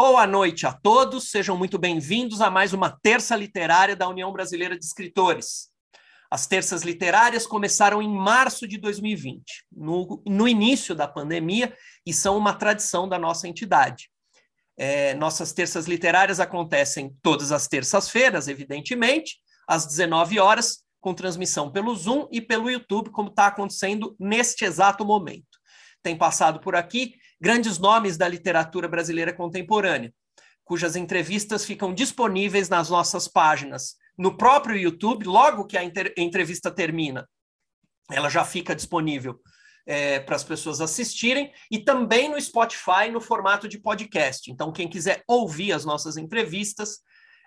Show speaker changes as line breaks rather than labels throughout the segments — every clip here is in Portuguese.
Boa noite a todos, sejam muito bem-vindos a mais uma terça literária da União Brasileira de Escritores. As terças literárias começaram em março de 2020, no, no início da pandemia, e são uma tradição da nossa entidade. É, nossas terças literárias acontecem todas as terças-feiras, evidentemente, às 19 horas, com transmissão pelo Zoom e pelo YouTube, como está acontecendo neste exato momento. Tem passado por aqui grandes nomes da literatura brasileira contemporânea, cujas entrevistas ficam disponíveis nas nossas páginas no próprio YouTube, logo que a entrevista termina, ela já fica disponível é, para as pessoas assistirem, e também no Spotify, no formato de podcast. Então, quem quiser ouvir as nossas entrevistas,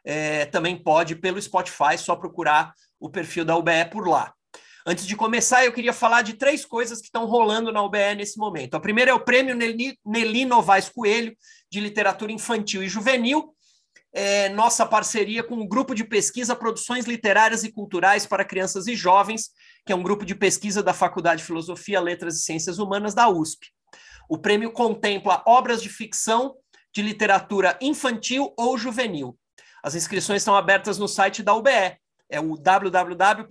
é, também pode pelo Spotify, só procurar o perfil da UBE por lá. Antes de começar, eu queria falar de três coisas que estão rolando na UBE nesse momento. A primeira é o prêmio Nelly, Novaes Coelho, de literatura infantil e juvenil, é, nossa parceria com o grupo de pesquisa Produções Literárias e Culturais para Crianças e Jovens, que é um grupo de pesquisa da Faculdade de Filosofia, Letras e Ciências Humanas da USP. O prêmio contempla obras de ficção de literatura infantil ou juvenil. As inscrições estão abertas no site da UBE, é o www.ube.org.br.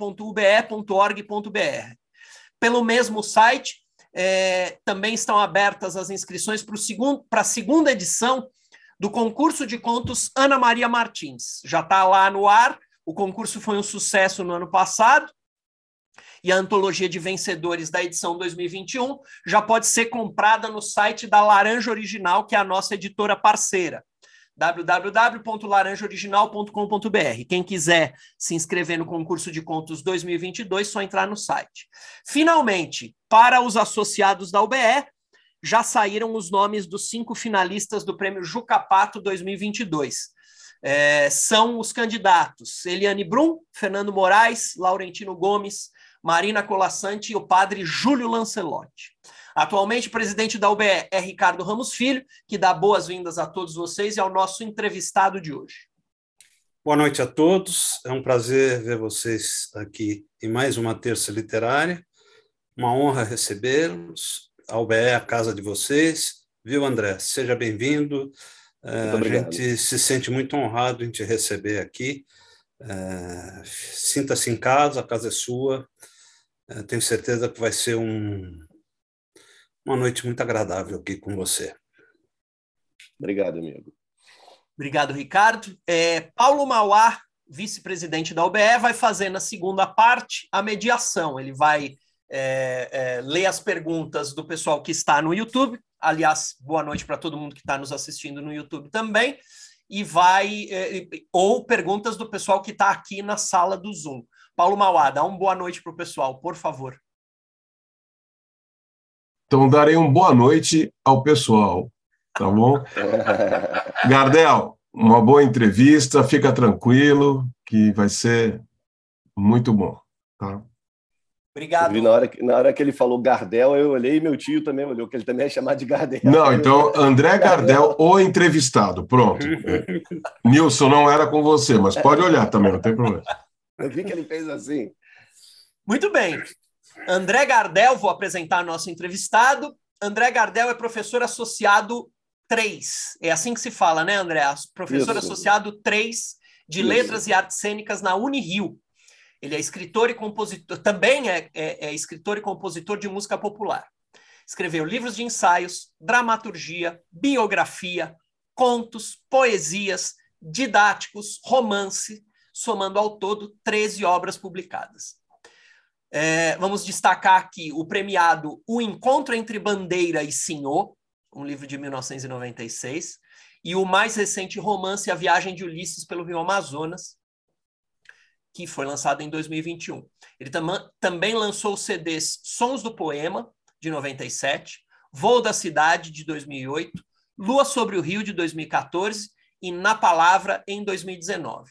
Pelo mesmo site, é, também estão abertas as inscrições para a segunda edição do concurso de contos Ana Maria Martins. Já está lá no ar, o concurso foi um sucesso no ano passado, e a antologia de vencedores da edição 2021 já pode ser comprada no site da Laranja Original, que é a nossa editora parceira www.laranjaoriginal.com.br. Quem quiser se inscrever no concurso de contos 2022, só entrar no site. Finalmente, para os associados da UBE, já saíram os nomes dos cinco finalistas do Prêmio Jucapato 2022. É, são os candidatos Eliane Brum, Fernando Moraes, Laurentino Gomes, Marina Colassante e o padre Júlio Lancelotti. Atualmente, o presidente da UBE é Ricardo Ramos Filho, que dá boas-vindas a todos vocês e ao nosso entrevistado de hoje.
Boa noite a todos. É um prazer ver vocês aqui em mais uma terça literária. Uma honra recebê-los. A UBE é a casa de vocês. Viu, André? Seja bem-vindo. É, a gente se sente muito honrado em te receber aqui. É, sinta-se em casa, a casa é sua. É, tenho certeza que vai ser um, uma noite muito agradável aqui com você.
Obrigado, amigo.
Obrigado, Ricardo. É, Paulo Mauá, vice-presidente da OBE, vai fazer na segunda parte a mediação. Ele vai é, é, ler as perguntas do pessoal que está no YouTube. Aliás, boa noite para todo mundo que está nos assistindo no YouTube também. E vai, é, ou perguntas do pessoal que está aqui na sala do Zoom. Paulo Mauá, dá uma boa noite para o pessoal, por favor.
Então, darei uma boa noite ao pessoal, tá bom? Gardel, uma boa entrevista, fica tranquilo, que vai ser muito bom, tá?
Obrigado.
na, hora que, na hora que ele falou Gardel, eu olhei e meu tio também olhou, que ele também é chamado de Gardel.
Não, então André Gardel, o entrevistado, pronto. Nilson, não era com você, mas pode olhar também, não tem problema.
Eu vi que ele fez assim.
Muito bem. André Gardel, vou apresentar nosso entrevistado. André Gardel é professor associado 3. É assim que se fala, né, André? Professor Isso. associado 3 de Isso. Letras e Artes Cênicas na Unirio. Ele é escritor e compositor, também é, é, é escritor e compositor de música popular. Escreveu livros de ensaios, dramaturgia, biografia, contos, poesias, didáticos, romance, somando ao todo 13 obras publicadas. É, vamos destacar aqui o premiado O Encontro entre Bandeira e Senhor, um livro de 1996, e o mais recente romance A Viagem de Ulisses pelo Rio Amazonas, que foi lançado em 2021. Ele tam também lançou os CDs Sons do Poema, de 97, Voo da Cidade, de 2008, Lua sobre o Rio, de 2014 e Na Palavra, em 2019.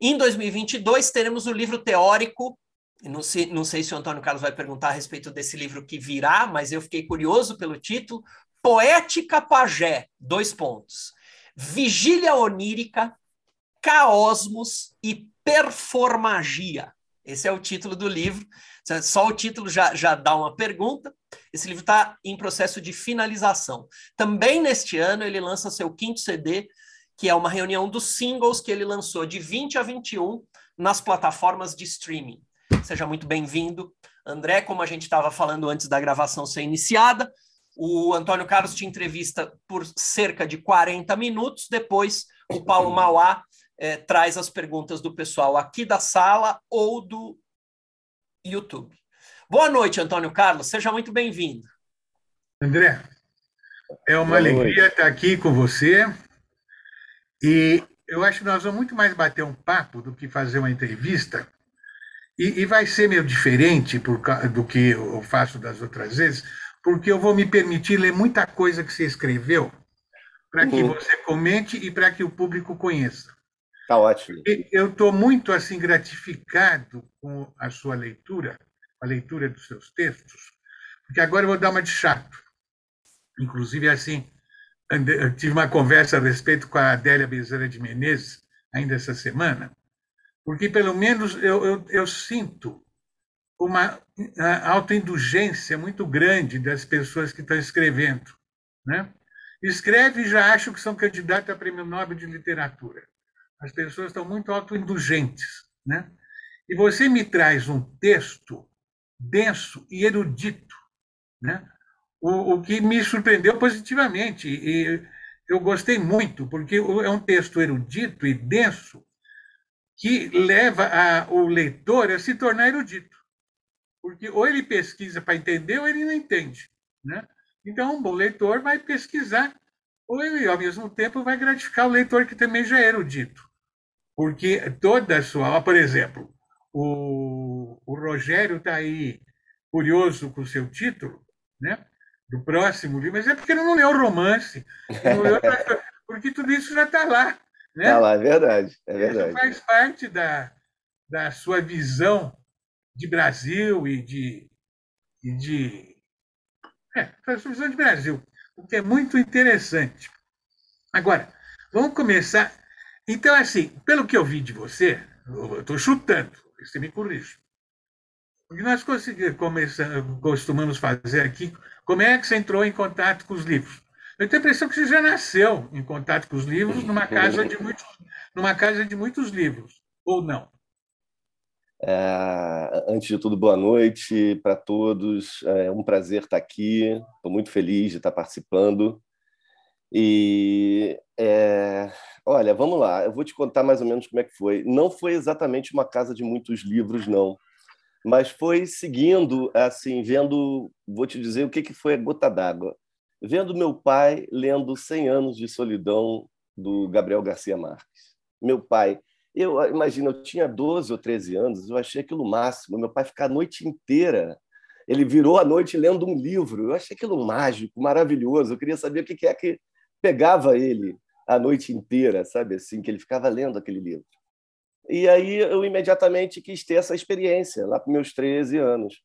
Em 2022, teremos o livro teórico não sei, não sei se o Antônio Carlos vai perguntar a respeito desse livro que virá, mas eu fiquei curioso pelo título. Poética Pajé, dois pontos. Vigília onírica, caosmos e performagia. Esse é o título do livro. Só o título já, já dá uma pergunta. Esse livro está em processo de finalização. Também neste ano ele lança seu quinto CD, que é uma reunião dos singles que ele lançou de 20 a 21 nas plataformas de streaming. Seja muito bem-vindo. André, como a gente estava falando antes da gravação ser iniciada, o Antônio Carlos te entrevista por cerca de 40 minutos. Depois, o Paulo Mauá é, traz as perguntas do pessoal aqui da sala ou do YouTube. Boa noite, Antônio Carlos. Seja muito bem-vindo.
André, é uma Boa alegria noite. estar aqui com você. E eu acho que nós vamos muito mais bater um papo do que fazer uma entrevista. E, e vai ser meio diferente por, do que eu faço das outras vezes, porque eu vou me permitir ler muita coisa que você escreveu para que uhum. você comente e para que o público conheça.
Tá ótimo.
E eu estou muito assim gratificado com a sua leitura, a leitura dos seus textos, porque agora eu vou dar uma de chato. Inclusive, assim, eu tive uma conversa a respeito com a Adélia Bezerra de Menezes, ainda essa semana, porque pelo menos eu, eu, eu sinto uma autoindulgência muito grande das pessoas que estão escrevendo. Né? Escreve e já acham que são candidatos a prêmio Nobel de Literatura. As pessoas estão muito autoindulgentes. Né? E você me traz um texto denso e erudito, né? o, o que me surpreendeu positivamente. E eu gostei muito, porque é um texto erudito e denso que leva a, o leitor a se tornar erudito. Porque ou ele pesquisa para entender ou ele não entende. Né? Então, um bom leitor vai pesquisar, ou ele, ao mesmo tempo, vai gratificar o leitor que também já é erudito. Porque toda a sua por exemplo, o, o Rogério está aí curioso com o seu título, né? do próximo livro, mas é porque ele não leu o romance, leu porque tudo isso já está lá. Né?
Está lá, é verdade. É verdade.
Isso faz parte da, da sua visão de Brasil e de. E de é, a sua visão de Brasil, o que é muito interessante. Agora, vamos começar. Então, assim, pelo que eu vi de você, eu estou chutando, você me corrige. O que nós costumamos fazer aqui, como é que você entrou em contato com os livros? Eu tenho a impressão que você já nasceu em contato com os livros numa casa de muitos, numa casa de muitos livros, ou não?
É, antes de tudo, boa noite para todos. É um prazer estar aqui. Estou muito feliz de estar participando. E é, olha, vamos lá. Eu vou te contar mais ou menos como é que foi. Não foi exatamente uma casa de muitos livros, não, mas foi seguindo, assim, vendo. Vou te dizer o que que foi a gota d'água. Vendo meu pai lendo 100 anos de solidão do Gabriel Garcia Marques. Meu pai eu imagino, eu tinha 12 ou 13 anos, eu achei aquilo máximo. Meu pai ficar a noite inteira. Ele virou a noite lendo um livro. Eu achei aquilo mágico, maravilhoso. Eu queria saber o que é que pegava ele a noite inteira, sabe assim, que ele ficava lendo aquele livro. E aí eu imediatamente quis ter essa experiência, lá para meus 13 anos.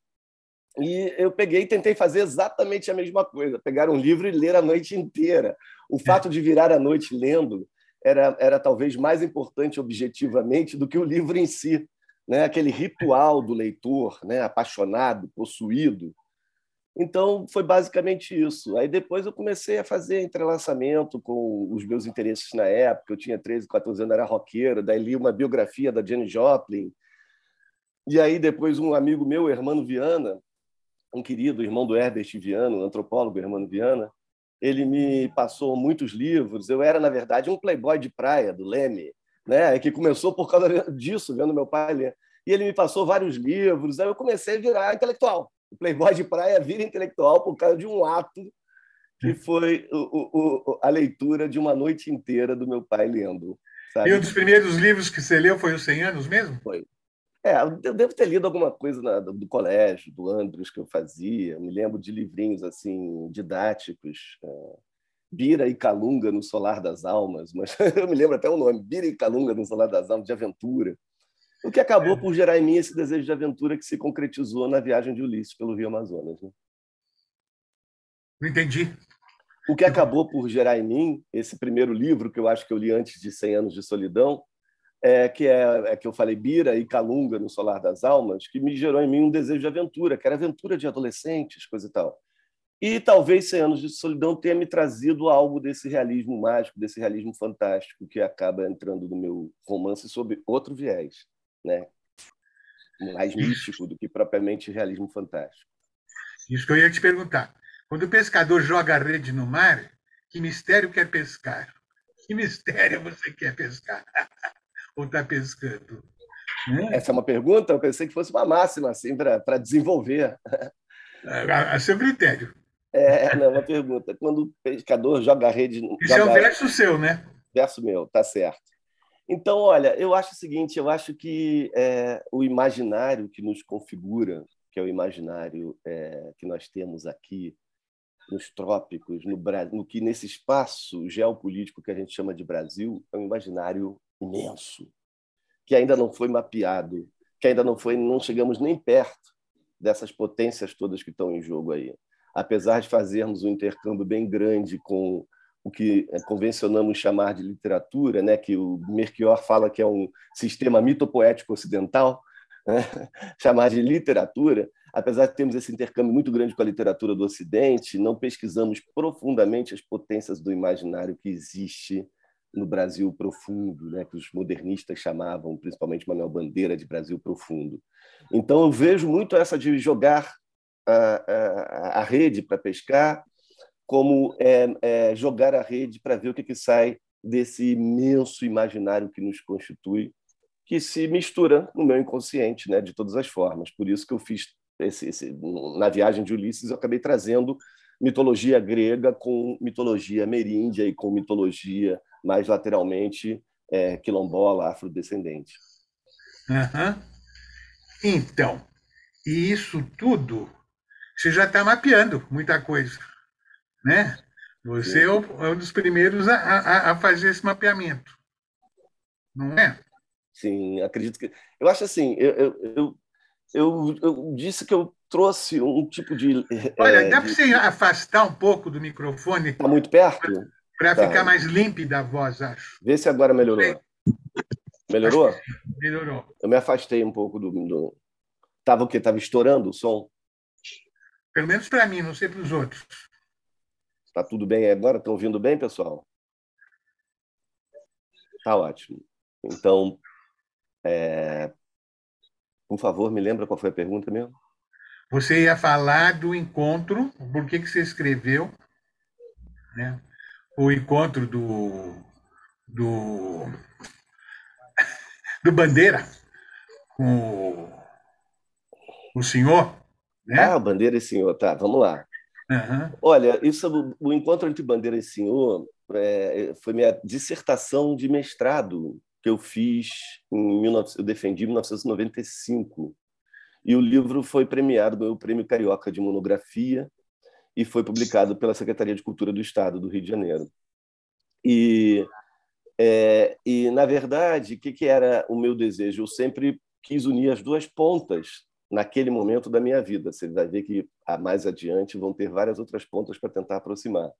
E eu peguei e tentei fazer exatamente a mesma coisa, pegar um livro e ler a noite inteira. O fato de virar a noite lendo era, era talvez mais importante objetivamente do que o livro em si, né? aquele ritual do leitor, né? apaixonado, possuído. Então, foi basicamente isso. Aí depois eu comecei a fazer entrelaçamento com os meus interesses na época. Eu tinha 13, 14 anos, era roqueiro, daí li uma biografia da Jane Joplin. E aí depois um amigo meu, Hermano Viana, um querido irmão do Herbert Viana, um antropólogo Hermano Viana, ele me passou muitos livros. Eu era, na verdade, um playboy de praia, do Leme, né? que começou por causa disso, vendo meu pai ler. E ele me passou vários livros, aí eu comecei a virar intelectual. O playboy de praia vira intelectual por causa de um ato que foi o, o, a leitura de uma noite inteira do meu pai lendo. Sabe?
E um dos primeiros livros que você leu foi Os 100 Anos mesmo?
Foi. É, eu devo ter lido alguma coisa na, do, do, colégio, do Andros que eu fazia. me lembro de livrinhos assim didáticos, é, Bira e Calunga no Solar das Almas, mas eu me lembro até o nome, Bira e Calunga no Solar das Almas, de aventura. O que acabou por gerar em mim esse desejo de aventura que se concretizou na viagem de Ulisses pelo Rio Amazonas. Né?
Não entendi.
O que acabou por gerar em mim esse primeiro livro que eu acho que eu li antes de 100 anos de solidão é, que é, é, que eu falei Bira e Calunga no Solar das Almas, que me gerou em mim um desejo de aventura, que era aventura de adolescentes, coisa e tal. E talvez 100 anos de solidão tenha me trazido algo desse realismo mágico, desse realismo fantástico que acaba entrando no meu romance sob outro viés, né? mais místico do que propriamente realismo fantástico.
Isso que eu ia te perguntar. Quando o pescador joga a rede no mar, que mistério quer pescar? Que mistério você quer pescar? Ou está pescando?
Né? Essa é uma pergunta? Eu pensei que fosse uma máxima, assim, para desenvolver.
A, a seu critério.
É, não, uma pergunta. Quando o pescador joga a rede.
Isso
joga...
é um verso seu, né?
Verso meu, tá certo. Então, olha, eu acho o seguinte: eu acho que é, o imaginário que nos configura, que é o imaginário é, que nós temos aqui nos trópicos, no, no que nesse espaço geopolítico que a gente chama de Brasil, é um imaginário imenso, que ainda não foi mapeado, que ainda não foi, não chegamos nem perto dessas potências todas que estão em jogo aí. Apesar de fazermos um intercâmbio bem grande com o que é, convencionamos chamar de literatura, né, que o Melchior fala que é um sistema mitopoético ocidental, né, chamar de literatura, apesar de termos esse intercâmbio muito grande com a literatura do Ocidente, não pesquisamos profundamente as potências do imaginário que existe no Brasil profundo, né, que os modernistas chamavam, principalmente Manuel Bandeira, de Brasil profundo. Então, eu vejo muito essa de jogar a, a, a rede para pescar, como é, é, jogar a rede para ver o que, que sai desse imenso imaginário que nos constitui, que se mistura no meu inconsciente, né, de todas as formas. Por isso que eu fiz esse, esse, na viagem de Ulisses, eu acabei trazendo mitologia grega com mitologia ameríndia e com mitologia mais lateralmente é, quilombola, afrodescendente.
Uhum. Então, e isso tudo você já está mapeando muita coisa, né? Você é, é um dos primeiros a, a, a, fazer esse mapeamento, não é?
Sim, acredito que. Eu acho assim, eu, eu, eu, eu disse que eu trouxe um tipo de.
Olha, é, dá para você afastar um pouco do microfone?
Está muito perto?
Para tá. ficar mais límpida a voz, acho.
Vê se agora melhorou. Melhorou?
Melhorou.
Eu me afastei um pouco do. do... Tava o quê? Tava estourando o som?
Pelo menos para mim, não sei para os outros.
Está tudo bem agora? Estão ouvindo bem, pessoal? Tá ótimo. Então, é... por favor, me lembra qual foi a pergunta mesmo?
Você ia falar do encontro, por que, que você escreveu, né? O encontro do, do, do Bandeira com o senhor, né?
Ah, Bandeira e Senhor, tá, vamos lá. Uhum. Olha, isso, o encontro entre Bandeira e Senhor é, foi minha dissertação de mestrado que eu fiz em 19, eu defendi em 1995 e o livro foi premiado no Prêmio Carioca de Monografia e foi publicado pela Secretaria de Cultura do Estado do Rio de Janeiro. E, é, e na verdade, o que, que era o meu desejo? Eu sempre quis unir as duas pontas naquele momento da minha vida. Você vai ver que mais adiante vão ter várias outras pontas para tentar aproximar.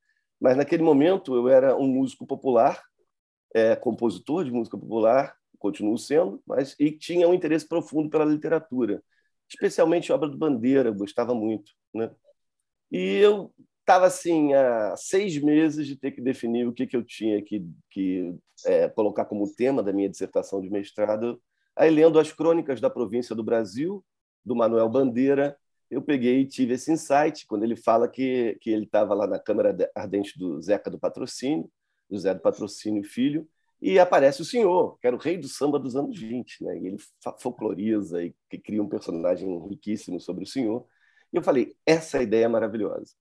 Mas naquele momento eu era um músico popular, é, compositor de música popular, continuo sendo, mas e tinha um interesse profundo pela literatura, especialmente obra do Bandeira, eu gostava muito, né? E eu estava assim há seis meses de ter que definir o que, que eu tinha que, que é, colocar como tema da minha dissertação de mestrado. Aí lendo as crônicas da província do Brasil, do Manuel Bandeira, eu peguei e tive esse insight quando ele fala que, que ele estava lá na Câmara Ardente do Zeca do Patrocínio, José do Patrocínio Filho, e aparece o senhor, que era o rei do samba dos anos 20, né? E ele folcloriza e cria um personagem riquíssimo sobre o senhor. E eu falei, essa ideia é maravilhosa.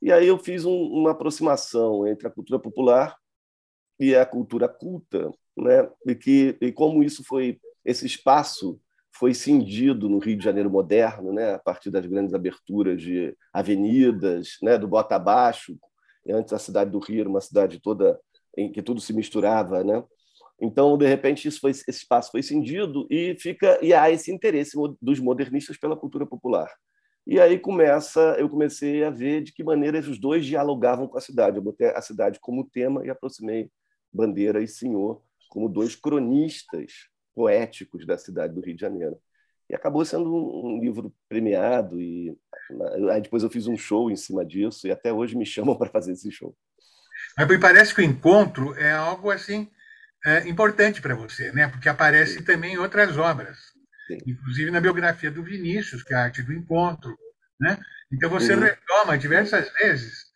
E aí eu fiz um, uma aproximação entre a cultura popular e a cultura culta, né? E que e como isso foi esse espaço foi cindido no Rio de Janeiro moderno, né, a partir das grandes aberturas de avenidas, né, do bota abaixo. Antes a cidade do Rio era uma cidade toda em que tudo se misturava, né? Então, de repente, isso foi, esse espaço foi cindido e fica e há esse interesse dos modernistas pela cultura popular. E aí começa, eu comecei a ver de que maneira os dois dialogavam com a cidade. Eu botei a cidade como tema e aproximei bandeira e senhor como dois cronistas poéticos da cidade do Rio de Janeiro. E acabou sendo um, livro premiado e aí depois eu fiz um show em cima disso e até hoje me chamam para fazer esse show.
Mas me parece que o encontro é algo assim é, importante para você, né? Porque aparece Sim. também em outras obras, Sim. inclusive na biografia do Vinícius, que é a arte do encontro, né? Então você uhum. retoma diversas vezes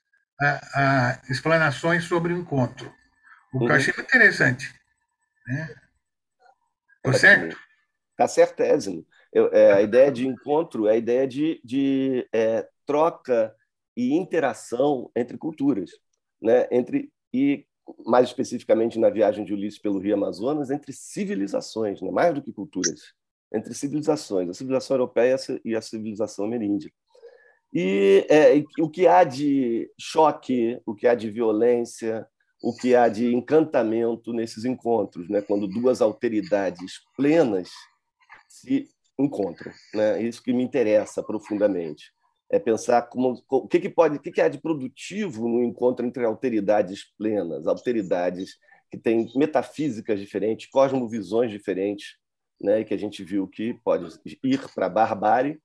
a, a explanações sobre o encontro, o que uhum. eu achei muito interessante, né? Tô certo?
Tá certésimo. Eu, é, a ideia de encontro é a ideia de, de é, troca e interação entre culturas, né? entre e mais especificamente na viagem de Ulisses pelo Rio Amazonas, entre civilizações, né? mais do que culturas, entre civilizações, a civilização europeia e a civilização ameríndia. E é, o que há de choque, o que há de violência, o que há de encantamento nesses encontros, né? quando duas alteridades plenas se encontram. Né? Isso que me interessa profundamente. É pensar como, o que, que pode, o que, que há de produtivo no encontro entre alteridades plenas, alteridades que têm metafísicas diferentes, cosmovisões diferentes, né? que a gente viu que pode ir para a barbárie,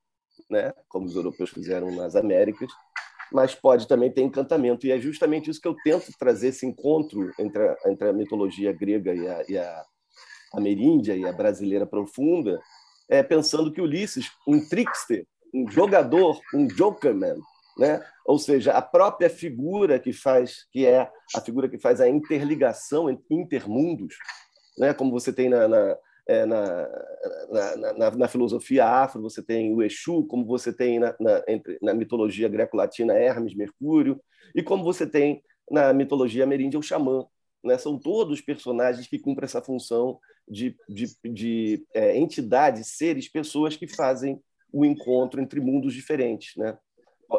né? como os europeus fizeram nas Américas, mas pode também ter encantamento. E é justamente isso que eu tento trazer, esse encontro entre a, entre a mitologia grega e a, e a ameríndia e a brasileira profunda, é, pensando que Ulisses, um trickster, um jogador, um jokerman, né? Ou seja, a própria figura que faz, que é a figura que faz a interligação entre intermundos, né? Como você tem na, na, é, na, na, na, filosofia afro, você tem o Exu, como você tem na, entre, na mitologia greco-latina Hermes, Mercúrio, e como você tem na mitologia ameríndia o xamã. Né? São todos personagens que cumprem essa função de, de, de é, entidades, seres, pessoas que fazem o encontro entre mundos diferentes, né?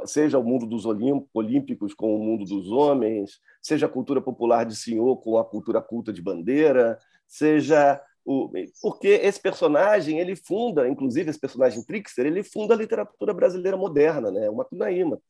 seja o mundo dos olímpicos com o mundo dos homens, seja a cultura popular de senhor com a cultura culta de bandeira, seja o, porque esse personagem ele funda, inclusive esse personagem trickster, ele funda a literatura brasileira moderna, né? O Macunaíma.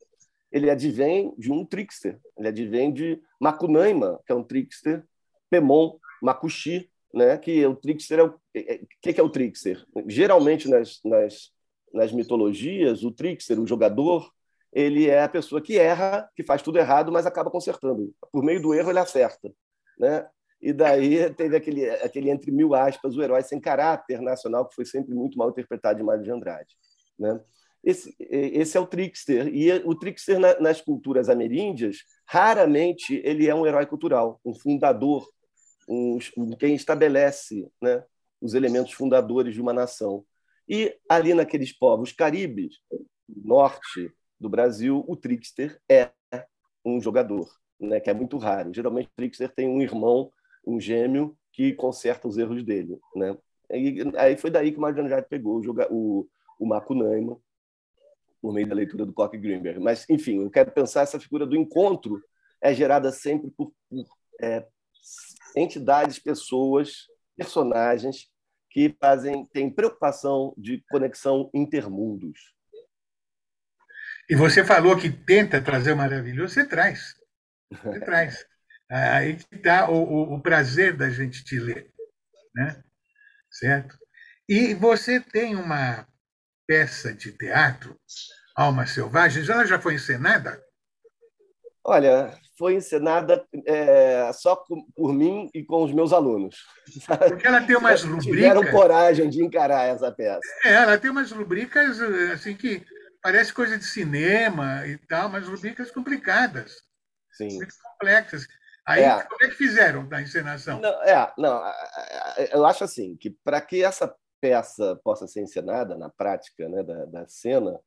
Ele advém de um trickster, ele advém de Macunaíma, que é um trickster, Pemon, Macuxi, né? Que o trickster é o é, é, que, que é o trickster? Geralmente nas, nas, nas mitologias, o trickster, o jogador, ele é a pessoa que erra, que faz tudo errado, mas acaba consertando. Por meio do erro ele acerta, né? E daí teve aquele, aquele entre mil aspas, o herói sem caráter nacional, que foi sempre muito mal interpretado de Mário de Andrade. Né? Esse, esse é o trickster. E o trickster nas culturas ameríndias, raramente ele é um herói cultural, um fundador, um, quem estabelece né, os elementos fundadores de uma nação. E ali naqueles povos caribes, norte do Brasil, o trickster é um jogador, né, que é muito raro. Geralmente o trickster tem um irmão um gêmeo que conserta os erros dele, né? E, aí foi daí que o Mário Andrade pegou o, o, o Macunaíma por meio da leitura do Koch Greenberg. Mas, enfim, eu quero pensar essa figura do encontro é gerada sempre por, por é, entidades, pessoas, personagens que fazem têm preocupação de conexão intermundos.
E você falou que tenta trazer o maravilhoso, você traz. Você traz. Aí que está o, o, o, prazer da gente te ler, né? certo? E você tem uma peça de teatro, Alma Selvagem, ela já foi encenada?
Olha, foi encenada é, só por mim e com os meus alunos.
Porque ela tem umas rubricas.
Tiveram coragem de encarar essa peça.
É, ela tem umas rubricas assim que parece coisa de cinema e tal, mas rubricas complicadas.
Sim.
Muito complexas. Aí, é. como é que fizeram na encenação?
Não, é, não, eu acho assim, que para que essa peça possa ser encenada na prática né, da, da cena,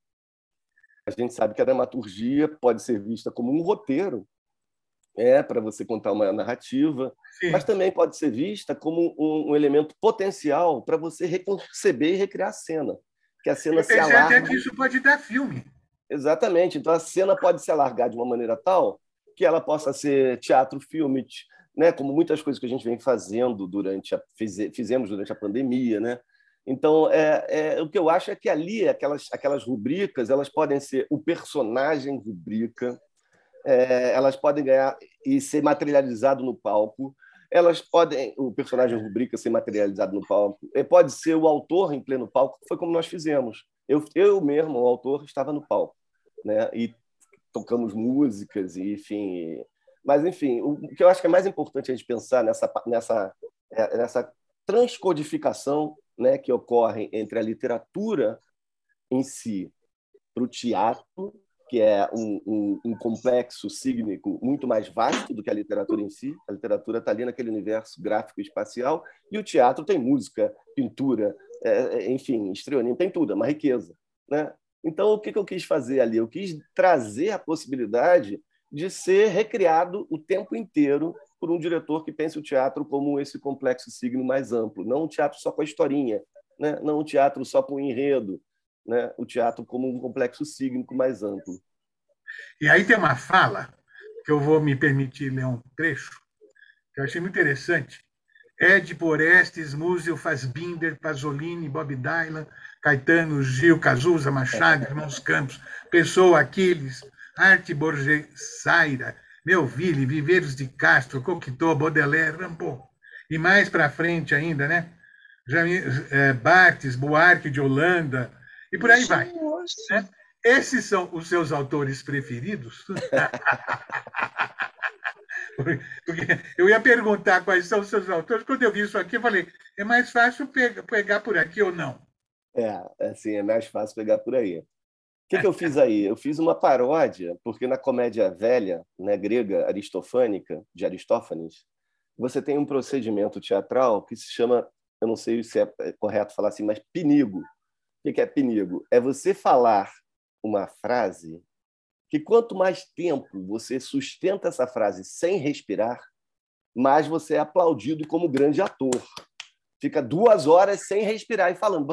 a gente sabe que a dramaturgia pode ser vista como um roteiro é para você contar uma narrativa, Sim. mas também pode ser vista como um, um elemento potencial para você reconceber e recriar a cena. Que a cena se alarga.
até que isso pode dar filme.
Exatamente. Então a cena pode se alargar de uma maneira tal que ela possa ser teatro, filme, né? como muitas coisas que a gente vem fazendo durante a, fizemos durante a pandemia, né? Então, é, é, o que eu acho é que ali, aquelas, aquelas rubricas, elas podem ser o personagem rubrica, é, elas podem ganhar e ser materializado no palco, elas podem, o personagem rubrica ser materializado no palco, pode ser o autor em pleno palco, foi como nós fizemos. Eu, eu mesmo, o autor, estava no palco, né? E tocamos músicas e, enfim. Mas, enfim, o que eu acho que é mais importante a gente pensar nessa nessa é, nessa transcodificação, né, que ocorre entre a literatura em si para o teatro que é um, um, um, complexo sígnico muito mais vasto do que a literatura em si. A literatura está ali naquele universo gráfico e o teatro tem música, pintura, é, é enfim, estrionismo, tem tudo, é uma riqueza. Né? Então, o que, eu quis fazer ali? Eu quis trazer a possibilidade de ser recriado o tempo inteiro por um diretor que pense o teatro como esse complexo signo mais amplo, não um teatro só com a historinha, né? não um teatro só com o enredo, né, o teatro como um complexo sígnico mais amplo.
E aí tem uma fala que eu vou me permitir ler um trecho que eu achei muito interessante. Ed Borestes, Múzio, Fassbinder, Pasolini, Bob Dylan, Caetano, Gil, Cazuza, Machado, Irmãos Campos, Pessoa, Aquiles, Arte Borgesaira, Melville, Viveiros de Castro, Cocteau, Baudelaire, Rambaud. E mais para frente ainda, né? É, Bartes, Buarque de Holanda, e por aí vai. Né? Esses são os seus autores preferidos? Porque eu ia perguntar quais são os seus autores. Quando eu vi isso aqui, eu falei: é mais fácil pegar por aqui ou não?
É, assim, é mais fácil pegar por aí. O que, que eu fiz aí? Eu fiz uma paródia, porque na comédia velha, né, grega, aristofânica, de Aristófanes, você tem um procedimento teatral que se chama, eu não sei se é correto falar assim, mas pinigo. O que é perigo? É você falar uma frase que quanto mais tempo você sustenta essa frase sem respirar, mais você é aplaudido como grande ator. Fica duas horas sem respirar e falando.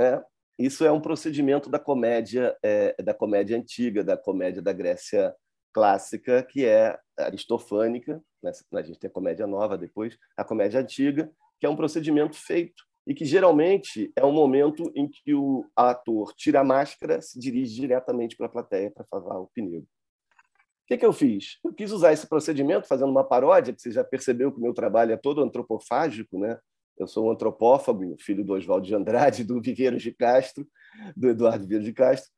É, isso é um procedimento da comédia, é, da comédia antiga, da comédia da Grécia clássica, que é aristofânica, né? a gente tem a comédia nova depois, a comédia antiga, que é um procedimento feito e que geralmente é um momento em que o ator tira a máscara, se dirige diretamente para a plateia para falar o pneu. O que, que eu fiz? Eu quis usar esse procedimento fazendo uma paródia, que você já percebeu que o meu trabalho é todo antropofágico, né? Eu sou um antropófago, filho do Oswaldo de Andrade, do Viveiros de Castro, do Eduardo Viveiros de Castro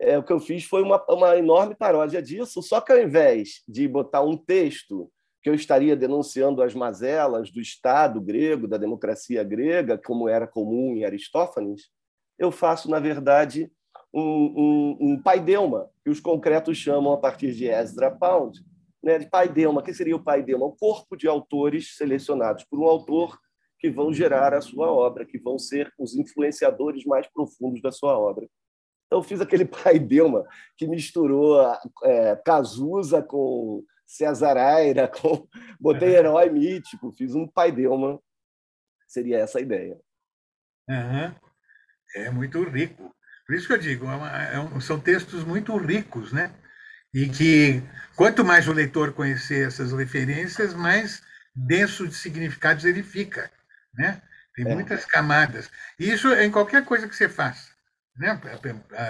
é, o que eu fiz foi uma, uma enorme paródia disso, só que ao invés de botar um texto que eu estaria denunciando as mazelas do Estado grego, da democracia grega, como era comum em Aristófanes, eu faço, na verdade, um, um, um paideuma, que os concretos chamam, a partir de Ezra Pound, né, de paideuma. O que seria o paideuma? O corpo de autores selecionados por um autor que vão gerar a sua obra, que vão ser os influenciadores mais profundos da sua obra. Então, fiz aquele pai Delma que misturou é, Cazuza com César Aira, com... botei herói mítico, fiz um pai Delma. Seria essa a ideia.
Uhum. É muito rico. Por isso que eu digo, é uma, é um, são textos muito ricos, né? E que quanto mais o leitor conhecer essas referências, mais denso de significados ele fica, né? Tem é. muitas camadas. E isso é em qualquer coisa que você faça né?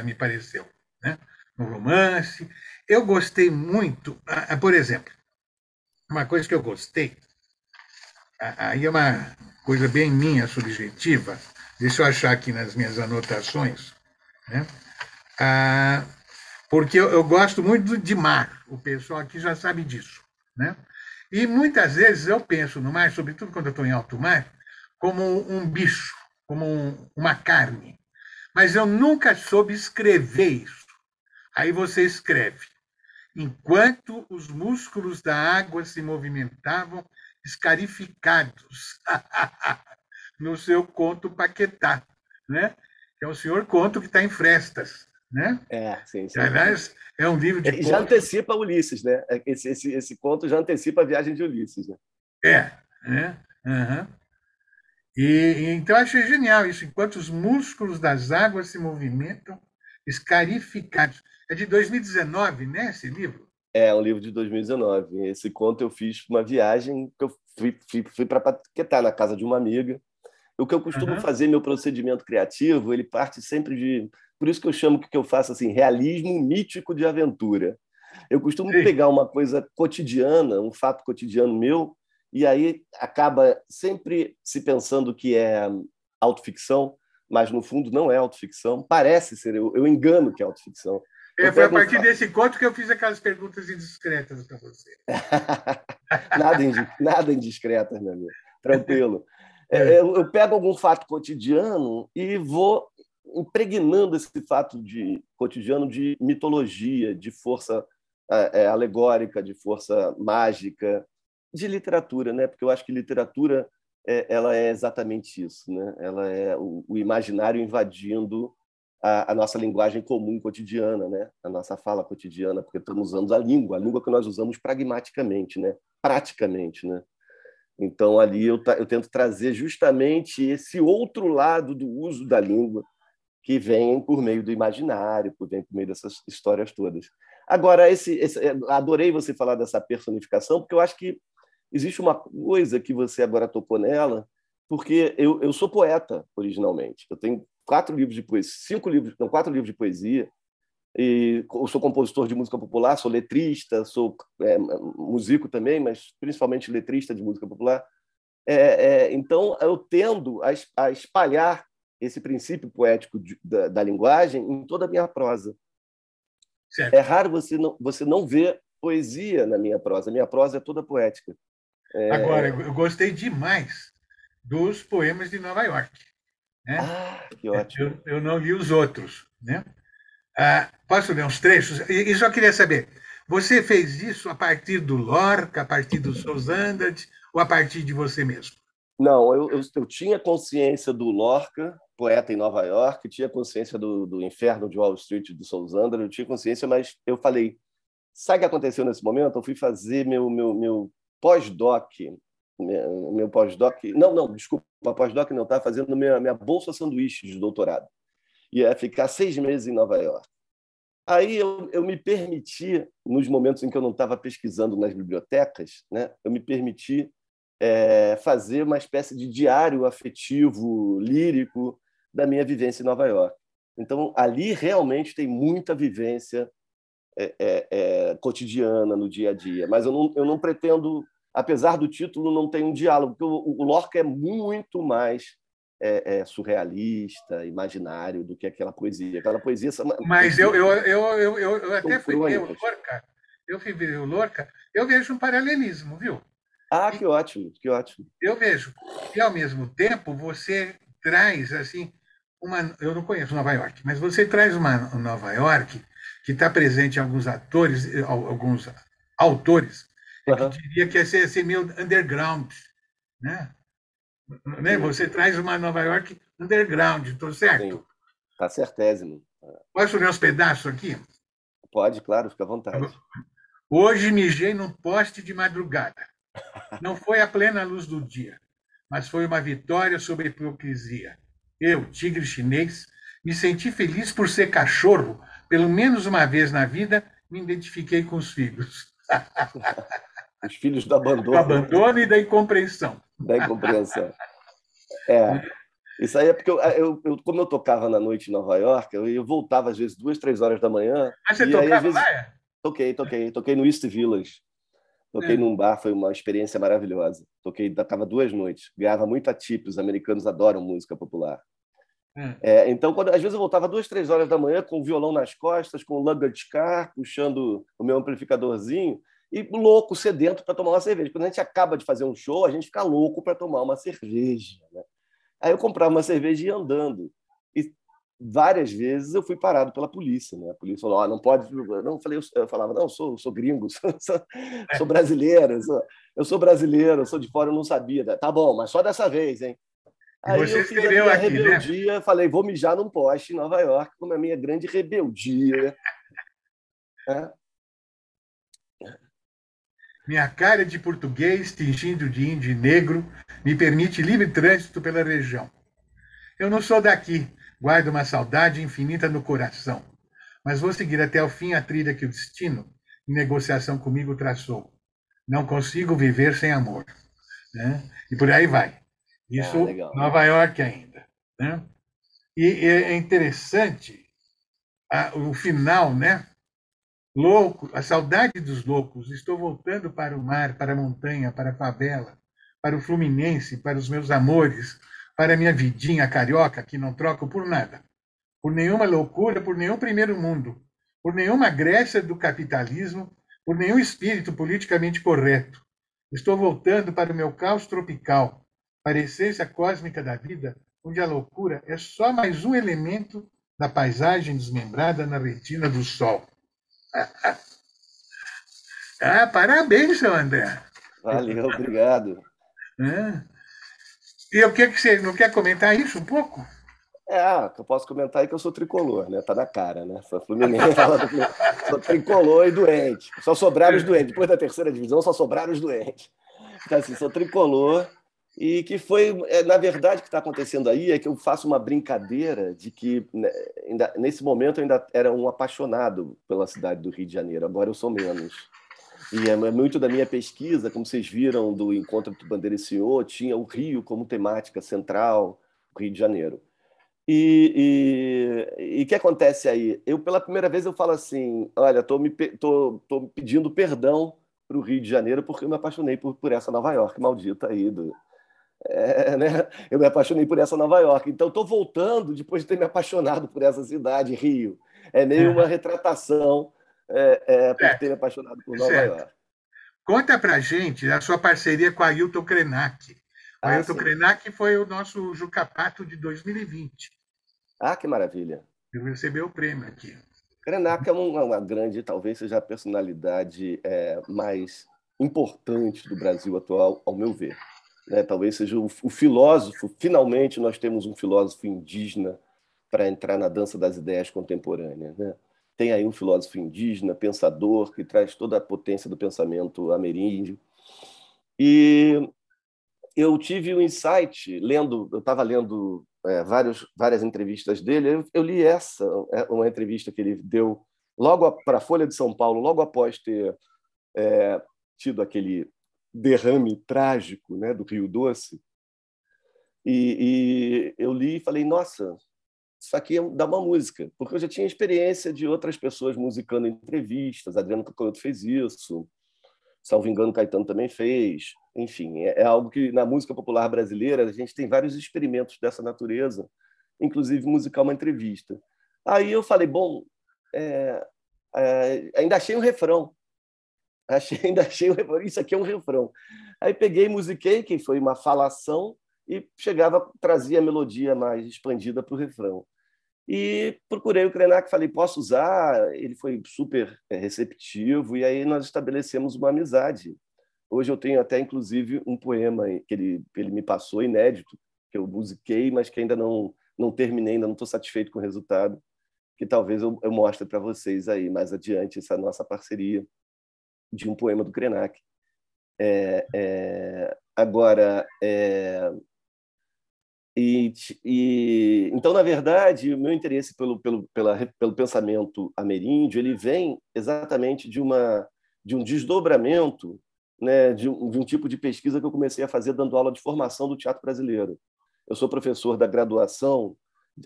me pareceu. Né? No romance. Eu gostei muito, por exemplo, uma coisa que eu gostei, aí é uma coisa bem minha, subjetiva, deixa eu achar aqui nas minhas anotações, né? Ah, porque eu, eu, gosto muito de mar, o pessoal aqui já sabe disso. Né? E muitas vezes eu penso no mar, sobretudo quando eu estou em alto mar, como um bicho, como um, uma carne mas eu nunca soube escrever isso. Aí você escreve: enquanto os músculos da água se movimentavam escarificados no seu conto Paquetá, né? Que é o senhor conto que está em Frestas, né?
É, sim, sim.
Aliás, é um livro de
já antecipa Ulisses, né? Esse, esse, esse conto já antecipa a viagem de Ulisses, né?
É, né? Uhum. E, então achei genial isso, enquanto os músculos das águas se movimentam, escarificados. É de 2019, né, esse livro?
É, um livro de 2019. Esse conto eu fiz uma viagem que eu fui, fui, fui para Paquetá, na casa de uma amiga. O que eu costumo uhum. fazer, meu procedimento criativo, ele parte sempre de... Por isso que eu chamo o que eu faço assim, realismo mítico de aventura. Eu costumo Sim. pegar uma coisa cotidiana, um fato cotidiano meu, e aí acaba sempre se pensando que é autoficção, mas no fundo não é autoficção. Parece ser, eu, eu engano que é autoficção.
É, foi a partir um... desse conto que eu fiz aquelas perguntas indiscretas para você.
nada indiscretas, meu amigo. Tranquilo. É. é. Eu, eu pego algum fato cotidiano e vou impregnando esse fato de cotidiano de mitologia, de força é, é, alegórica, de força mágica, de literatura, né? Porque eu acho que literatura é, ela é exatamente isso, né? Ela é o, o imaginário invadindo a, a, nossa linguagem comum cotidiana, né? A nossa fala cotidiana, porque estamos usando a língua, a língua que nós usamos pragmaticamente, né? Praticamente, né? Então ali eu, eu tento trazer justamente esse outro lado do uso da língua que vem por meio do imaginário, por vem por meio dessas histórias todas. Agora, esse, esse, adorei você falar dessa personificação, porque eu acho que existe uma coisa que você agora tocou nela, porque eu, eu sou poeta originalmente. Eu tenho quatro livros de poesia, cinco livros, não, quatro livros de poesia. E eu sou compositor de música popular, sou letrista, sou é, músico também, mas principalmente letrista de música popular. É, é, então, eu tendo a, a, espalhar esse princípio poético de, da, da, linguagem em toda a minha prosa. Certo. É raro você não, você não ver poesia na minha prosa. Minha prosa é toda poética.
É... Agora, eu gostei demais dos poemas de Nova York.
Né? Ah, que ótimo.
Eu, eu, não li os outros. Né? Ah, posso ler uns trechos? E, e, só queria saber, você fez isso a partir do Lorca, a partir do Sousandert, ou a partir de você mesmo?
Não, eu, eu, eu, tinha consciência do Lorca, poeta em Nova York, tinha consciência do, do Inferno de Wall Street do Sousandert, eu tinha consciência, mas eu falei, sabe o que aconteceu nesse momento? Eu fui fazer meu, meu, meu pós-doc, meu, meu pós-doc, não, não, desculpa, pós-doc não, estava fazendo minha, minha bolsa sanduíche de doutorado. Ia ficar seis meses em Nova York. Aí eu, eu me permiti, nos momentos em que eu não estava pesquisando nas bibliotecas, né, eu me permiti é, fazer uma espécie de diário afetivo, lírico, da minha vivência em Nova York. Então, ali realmente tem muita vivência é, é, é, cotidiana no dia a dia. Mas eu não, eu não pretendo, apesar do título, não tem um diálogo, porque o, o Lorca é muito mais é, é, surrealista, imaginário do que aquela poesia. Aquela poesia.
Mas eu, eu, eu, eu, eu, eu até fui ver o Lorca. Eu fui ver o Lorca. Eu vejo um paralelismo, viu?
Ah, que ótimo, que ótimo.
Eu vejo. E ao mesmo tempo você traz assim uma. Eu não conheço Nova York, mas você traz uma Nova York que está presente em alguns atores, alguns autores, uhum. que diria que é ser, ser meio underground, né? Né? Você traz uma Nova York underground, estou certo?
Está certésimo.
Posso ler uns pedaços aqui?
Pode, claro, fica à vontade.
Hoje mijei num poste de madrugada. Não foi a plena luz do dia, mas foi uma vitória sobre a hipocrisia. Eu, tigre chinês, me senti feliz por ser cachorro pelo menos uma vez na vida, me identifiquei com os filhos.
Os filhos do abandono.
Do abandono e da incompreensão.
Da incompreensão. É. Isso aí é porque, eu, eu, eu, como eu tocava na noite em Nova York, eu, eu voltava às vezes duas, três horas da manhã.
Ah, você tocava aí, às vezes, lá? É?
Toquei, toquei. Toquei no East Village. Toquei é. num bar, foi uma experiência maravilhosa. Toquei, tocava duas noites. Ganhava muito tip, os americanos adoram música popular. Hum. É, então, quando, às vezes eu voltava duas, três horas da manhã com o violão nas costas, com o luggage car, puxando o meu amplificadorzinho, e louco, sedento para tomar uma cerveja. Quando a gente acaba de fazer um show, a gente fica louco para tomar uma cerveja. Né? Aí eu comprava uma cerveja e ia andando. E várias vezes eu fui parado pela polícia. Né? A polícia falou: oh, não pode. Não, eu, falei, eu falava: não, eu sou, sou gringo, sou, sou, sou brasileiro, sou, eu sou brasileiro, eu sou de fora, eu não sabia. Tá bom, mas só dessa vez, hein?
Aí você eu fiz a minha aqui,
né? rebeldia, né? falei, vou mijar num poste em Nova York, como a minha grande rebeldia. é.
Minha cara de português, tingindo de índio e negro, me permite livre trânsito pela região. Eu não sou daqui, guardo uma saudade infinita no coração, mas vou seguir até o fim a trilha que o destino, em negociação comigo, traçou. Não consigo viver sem amor. Né? E por aí vai. Isso, ah, Nova York ainda. Né? E é interessante a, o final, né? Louco, a saudade dos loucos. Estou voltando para o mar, para a montanha, para a favela, para o Fluminense, para os meus amores, para a minha vidinha carioca que não troco por nada, por nenhuma loucura, por nenhum primeiro mundo, por nenhuma Grécia do capitalismo, por nenhum espírito politicamente correto. Estou voltando para o meu caos tropical, para a essência cósmica da vida, onde a loucura é só mais um elemento da paisagem desmembrada na retina do sol. Ah, parabéns, seu André.
Valeu, obrigado.
É. E o que, que você não quer comentar isso um pouco?
É, o que eu posso comentar é que eu sou tricolor, né? Tá na cara, né? Sou Fluminense, sou tricolor e doente. Só sobraram os doentes. Depois da terceira divisão, só sobraram os doentes. Então, assim, sou tricolor e que foi, é, na verdade, o que está acontecendo aí é que eu faço uma brincadeira de que, né, ainda, nesse momento, eu ainda era um apaixonado pela cidade do Rio de Janeiro, agora eu sou menos. E é muito da minha pesquisa, como vocês viram do Encontro do Bandeira e Senhor, tinha o Rio como temática central, Rio de Janeiro. E o que acontece aí? Eu, pela primeira vez, eu falo assim, olha, estou me, tô, tô pedindo perdão para o Rio de Janeiro porque eu me apaixonei por, por essa Nova York maldita aí, do, é, né? Eu me apaixonei por essa Nova York. Então, estou voltando depois de ter me apaixonado por essa cidade, Rio. É meio uma retratação é, é, por ter me apaixonado por Nova certo. York.
Conta para gente a sua parceria com a Ailton Krenak. O ah, Ailton sim. Krenak foi o nosso Jucapato de 2020.
Ah, que maravilha.
Ele recebeu o prêmio aqui.
Krenak é uma, uma, grande, talvez seja a personalidade é, mais importante do Brasil atual, ao meu ver né? talvez seja o, o filósofo. Finalmente, nós temos um filósofo indígena para entrar na dança das ideias contemporâneas. Né? Tem aí um filósofo indígena, pensador, que traz toda a potência do pensamento ameríndio. E eu tive um insight lendo, eu estava lendo é, vários, várias entrevistas dele, eu, eu, li essa, é, uma entrevista que ele deu logo para a Folha de São Paulo, logo após ter é, tido aquele derrame trágico né, do Rio Doce. E, e, eu li e falei, nossa, isso aqui é dá uma música, porque eu já tinha experiência de outras pessoas musicando entrevistas, Adriano Cacoyoto fez isso, salvo engano, Caetano também fez. Enfim, é, é algo que na música popular brasileira a gente tem vários experimentos dessa natureza, inclusive musicar uma entrevista. Aí eu falei, bom, é, é, ainda achei um refrão. Achei, ainda achei isso aqui é um refrão. Aí peguei, musiquei, que foi uma falação, e chegava, trazia a melodia mais expandida para o refrão. E procurei o Krenak, falei, posso usar? Ele foi super é, receptivo, e aí nós estabelecemos uma amizade. Hoje eu tenho até, inclusive, um poema que ele, ele me passou, inédito, que eu musiquei, mas que ainda não, não terminei, ainda não estou satisfeito com o resultado, que talvez eu, eu mostre para vocês aí mais adiante essa nossa parceria de um poema do Krenak. É, é, agora, é, e, e, então, na verdade, o meu interesse pelo, pelo, pela, pelo pensamento ameríndio ele vem exatamente de, uma, de um desdobramento né, de, um, de um tipo de pesquisa que eu comecei a fazer dando aula de formação do teatro brasileiro. Eu sou professor da graduação,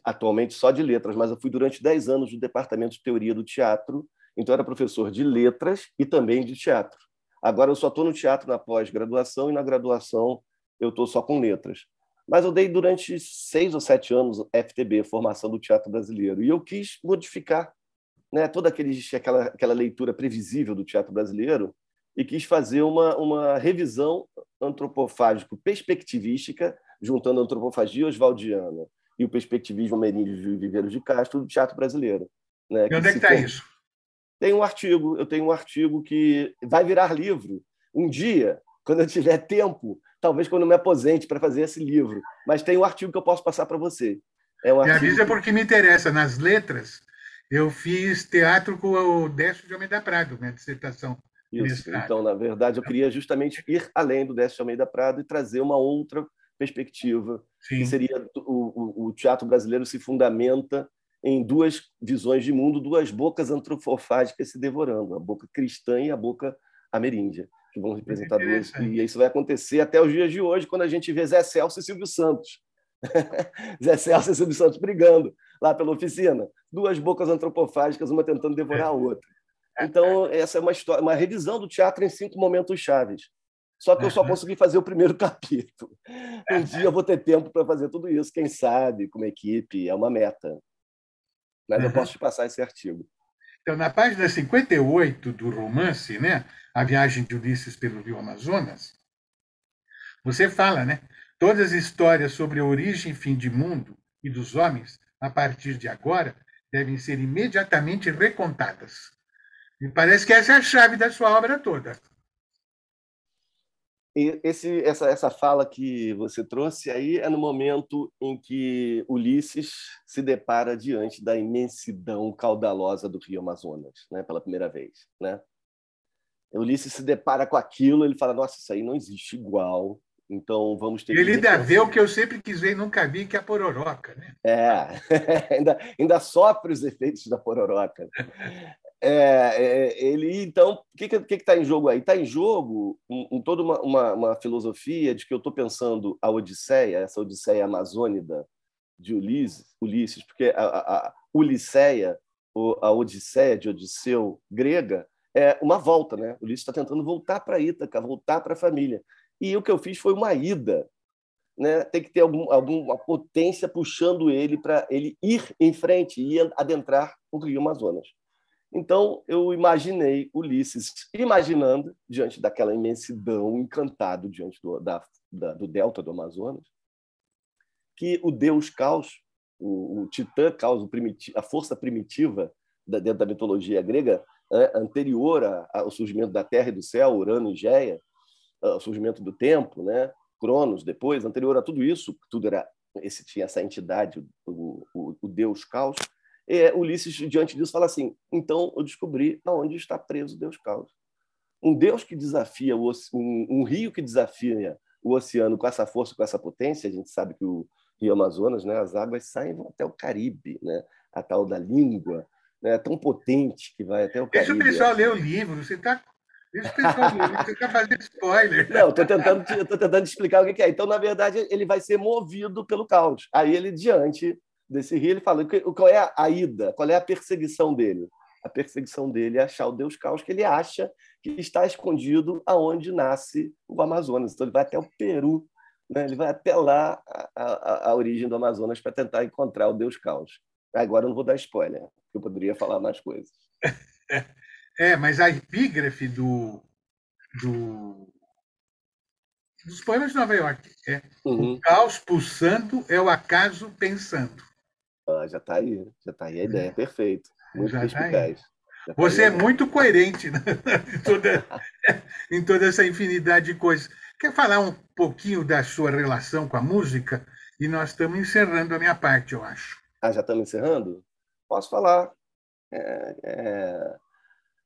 atualmente só de letras, mas eu fui durante 10 anos do departamento de teoria do teatro então, era professor de letras e também de teatro. Agora, eu só estou no teatro na pós-graduação e na graduação eu estou só com letras. Mas eu dei durante seis ou sete anos FTB, Formação do Teatro Brasileiro, e eu quis modificar né, toda aquele, aquela, aquela leitura previsível do teatro brasileiro e quis fazer uma, uma revisão antropofágico-perspectivística, juntando a antropofagia oswaldiana e o perspectivismo ameríndio de Viveiros de Castro do teatro brasileiro.
Né, e onde é que está isso?
Tem um artigo, eu tenho um artigo que vai virar livro um dia, quando eu tiver tempo, talvez quando eu me aposente para fazer esse livro. Mas tem um artigo que eu posso passar para você.
É um me avisa porque me interessa. Nas letras, eu fiz teatro com o Décio de Almeida Prado, minha dissertação.
Isso. Então, na verdade, eu queria justamente ir além do Décio de Almeida Prado e trazer uma outra perspectiva, Sim. que seria o, o, o teatro brasileiro se fundamenta em duas visões de mundo, duas bocas antropofágicas se devorando, a boca cristã e a boca ameríndia, que vão representar duas. E isso vai acontecer até os dias de hoje, quando a gente vê Zé Celso e Silvio Santos. Zé Celso e Silvio Santos brigando lá pela oficina. Duas bocas antropofágicas, uma tentando devorar a outra. Então, essa é uma história, uma revisão do teatro em cinco momentos chaves. Só que eu só consegui fazer o primeiro capítulo. Um dia eu vou ter tempo para fazer tudo isso, quem sabe, com uma equipe, é uma meta. Mas eu posso te passar esse artigo.
Então, na página 58 do romance, né, A Viagem de Ulisses pelo Rio Amazonas, você fala, né? Todas as histórias sobre a origem e fim de mundo e dos homens, a partir de agora, devem ser imediatamente recontadas. Me parece que essa é a chave da sua obra toda.
Esse, essa, essa fala que você trouxe aí é no momento em que Ulisses se depara diante da imensidão caudalosa do Rio Amazonas, né, pela primeira vez. Né? Ulisses se depara com aquilo, ele fala: Nossa, isso aí não existe igual. Então vamos ter.
Ele ainda vê o que eu sempre quis ver e nunca vi, que é a pororoca, né?
É, ainda, ainda sofre os efeitos da pororoca. É, é, ele, então, o que está que, que tá em jogo aí? Está em jogo um, um, toda uma, uma, uma, filosofia de que eu estou pensando a Odisseia, essa Odisseia amazônida de Ulisses, Ulisses porque a, a, a Ulisseia, a Odisseia de Odisseu grega, é uma volta, né? Ulisses está tentando voltar para Ítaca, voltar para a família. E o que eu fiz foi uma ida. Né? Tem que ter algum, alguma potência puxando ele para ele ir em frente e adentrar o Rio Amazonas. Então, eu imaginei Ulisses imaginando, diante daquela imensidão, encantado diante do, da, da, do delta do Amazonas, que o deus Caos, o, o titã Caos, a força primitiva da, dentro da mitologia grega, é, anterior ao surgimento da Terra e do céu, Urano e Geia, o surgimento do tempo, né? Cronos depois, anterior a tudo isso, tudo era esse tinha essa entidade, o, o, o deus Caos, é, Ulisses, diante disso, fala assim: então eu descobri aonde está preso Deus Caos. Um Deus que desafia, o, um, um, rio que desafia o oceano com essa força, com essa potência, a gente sabe que o Rio Amazonas, né, as águas saem até o Caribe, né, a tal da língua, né, tão potente que vai até o Caribe.
Deixa o pessoal ler o livro, você está Deixa o pessoal ler, você está fazendo spoiler.
Não, estou tentando, tentando explicar o que é. Então, na verdade, ele vai ser movido pelo caos. Aí ele, diante desse rio, ele fala qual é a ida, qual é a perseguição dele. A perseguição dele é achar o Deus Caos, que ele acha que está escondido aonde nasce o Amazonas. Então ele vai até o Peru, né? ele vai até lá, a, a, a origem do Amazonas, para tentar encontrar o Deus Caos. Agora eu não vou dar spoiler, eu poderia falar mais coisas.
É, mas a epígrafe do, do dos poemas de Nova York é uhum. o caos pulsando é o acaso pensando.
Ah, já está aí, já está aí a ideia, perfeito. Muito já perspicaz.
Tá Você é muito coerente né? em, toda, em toda essa infinidade de coisas. Quer falar um pouquinho da sua relação com a música? E nós estamos encerrando a minha parte, eu acho.
Ah, já estamos encerrando? Posso falar. É, é...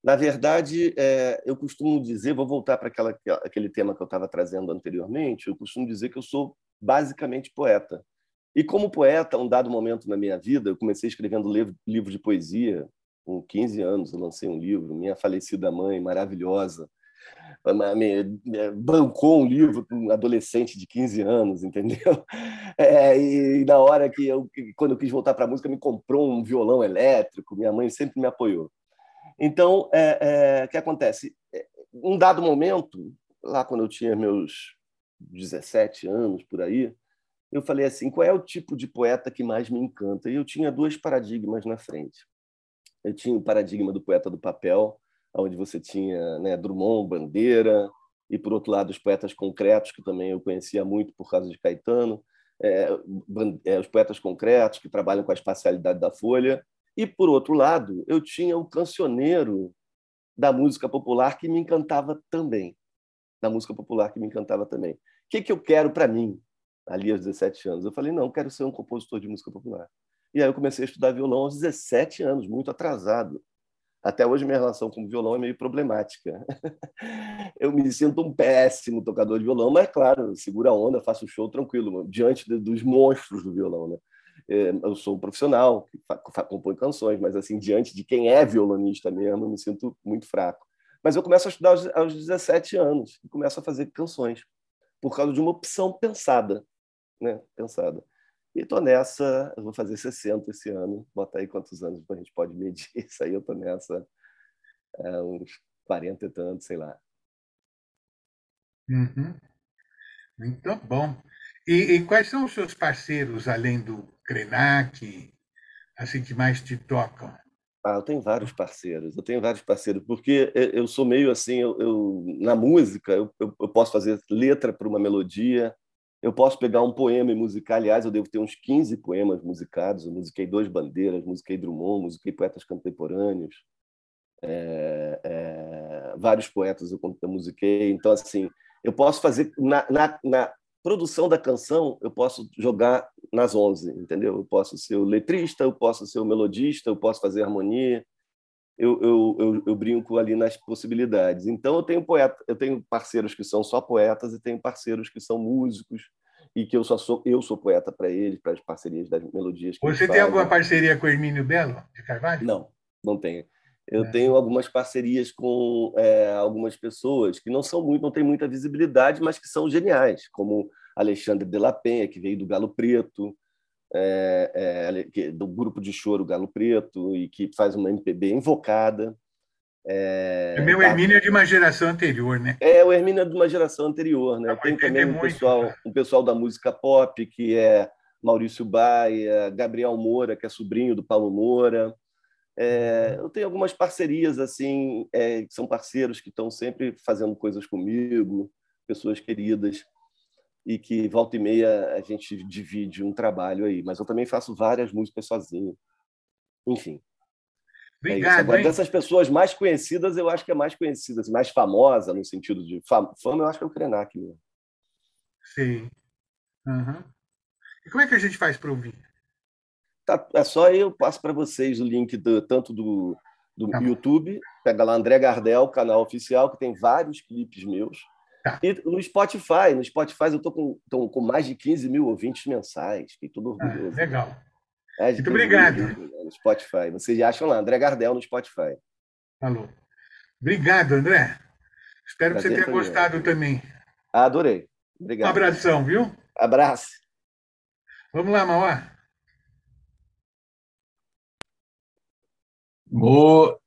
Na verdade, é, eu costumo dizer, vou voltar para aquela, aquele tema que eu estava trazendo anteriormente, eu costumo dizer que eu sou basicamente poeta. E como poeta, um dado momento na minha vida, eu comecei escrevendo livro de poesia. Com 15 anos, eu lancei um livro. Minha falecida mãe, maravilhosa, bancou um livro com um adolescente de 15 anos, entendeu? É, e na hora que eu, quando eu quis voltar para a música, me comprou um violão elétrico. Minha mãe sempre me apoiou. Então, é, é, o que acontece? É, um dado momento, lá quando eu tinha meus 17 anos por aí, eu falei assim, qual é o tipo de poeta que mais me encanta? E eu tinha dois paradigmas na frente. Eu tinha o paradigma do poeta do papel, onde você tinha né, Drummond, Bandeira, e por outro lado os poetas concretos, que também eu conhecia muito por causa de Caetano, é, é, os poetas concretos que trabalham com a espacialidade da folha, e por outro lado eu tinha o cancioneiro da música popular que me encantava também, da música popular que me encantava também. O que, que eu quero para mim? Ali aos 17 anos. Eu falei, não, quero ser um compositor de música popular. E aí eu comecei a estudar violão aos 17 anos, muito atrasado. Até hoje minha relação com o violão é meio problemática. eu me sinto um péssimo tocador de violão, mas claro, segura a onda, faço o show tranquilo, diante dos monstros do violão, né? É, eu sou um profissional que compõe canções, mas assim diante de quem é violonista mesmo, eu me sinto muito fraco. Mas eu começo a estudar aos 17 anos e começo a fazer canções por causa de uma opção pensada né, pensada. E estou nessa, vou fazer 60 esse ano, bota aí quantos anos a gente pode medir isso aí, eu estou nessa é, uns 40 e tantos, sei lá.
Uhum. Muito bom. E, e, quais são os seus parceiros, além do Krenak, assim, que mais te tocam?
Ah, eu tenho vários parceiros, eu tenho vários parceiros, porque eu sou meio assim, eu, eu na música, eu, eu posso fazer letra para uma melodia, eu posso pegar um poema e musicar, aliás, eu devo ter uns 15 poemas musicados, eu musiquei Dois Bandeiras, musiquei Drummond, musiquei poetas contemporâneos, é, é, vários poetas eu, musiquei, então, assim, eu posso fazer, na, na, na produção da canção, eu posso jogar nas 11, entendeu? Eu posso ser o letrista, eu posso ser o melodista, eu posso fazer harmonia, eu, eu, eu, eu, brinco ali nas possibilidades. Então eu tenho poeta, eu tenho parceiros que são só poetas e tenho parceiros que são músicos e que eu só sou eu sou poeta para eles, para as parcerias das melodias.
Você tem alguma parceria com o Hermínio Belo de Carvalho?
Não, não tenho. Eu é. tenho algumas parcerias com é, algumas pessoas que não são muito, não têm muita visibilidade, mas que são geniais, como Alexandre de la Penha, que veio do Galo Preto, é, é, do grupo de choro Galo Preto, e que faz uma MPB invocada.
É, é meu Hermínio é de uma geração anterior, né?
É, o Hermínio é de uma geração anterior, né? Tem também um pessoal, um pessoal da música pop, que é Maurício Baia, Gabriel Moura, que é sobrinho do Paulo Moura. É, eu tenho algumas parcerias assim, é, que são parceiros que estão sempre fazendo coisas comigo, pessoas queridas e que volta e meia a gente divide um trabalho aí. Mas eu também faço várias músicas sozinho. Enfim. É Obrigado. É Agora, dessas pessoas mais conhecidas, eu acho que é mais conhecida, assim, mais famosa no sentido de fama, eu acho que é o Krenak mesmo.
Sim. Uhum. E como é que a gente faz para ouvir?
Tá, é só eu passo para vocês o link do, tanto do, do tá YouTube, pega lá André Gardel, canal oficial, que tem vários clipes meus. E no Spotify, no Spotify eu estou com, tô com mais de 15 mil ouvintes mensais. Fiquei tudo
ah, orgulhoso. Ah, legal. É, Muito obrigado.
No Spotify. Vocês acham lá, André Gardel no Spotify.
Falou. Obrigado, André. Espero Prazer que você tenha gostado também.
Ah, adorei. Obrigado.
Um abração, viu?
Abraço.
Vamos lá, Mauá.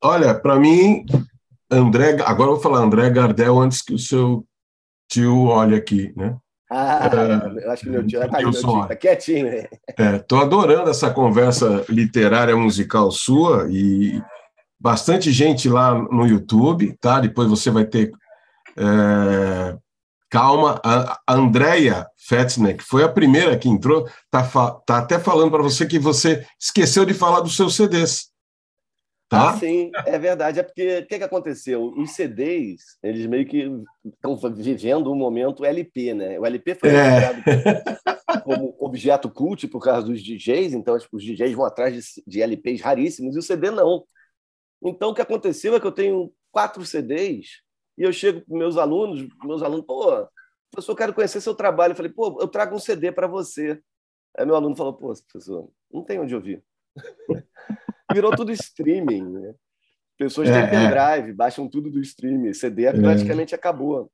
olha, para mim, André, agora eu vou falar André Gardel antes que o seu tio olha aqui, né?
Ah, é, eu acho que meu tio está tá, tá quietinho.
Estou é, adorando essa conversa literária musical sua e bastante gente lá no YouTube, tá? Depois você vai ter é, calma. A, a Andrea Fetzner, foi a primeira que entrou, tá, tá até falando para você que você esqueceu de falar dos seus CDs. Tá?
Ah, sim, é verdade. É porque o que, que aconteceu? Os CDs, eles meio que estão vivendo um momento LP, né? O LP foi é. como objeto cult por causa dos DJs, então tipo, os DJs vão atrás de, de LPs raríssimos e o CD não. Então o que aconteceu é que eu tenho quatro CDs e eu chego para meus alunos, meus alunos, pô, professor, eu quero conhecer seu trabalho. Eu falei, pô, eu trago um CD para você. Aí meu aluno falou, pô, professor, não tem onde ouvir. Virou tudo streaming, né? Pessoas é, têm é. pendrive, é. baixam tudo do streaming. CD é. praticamente acabou.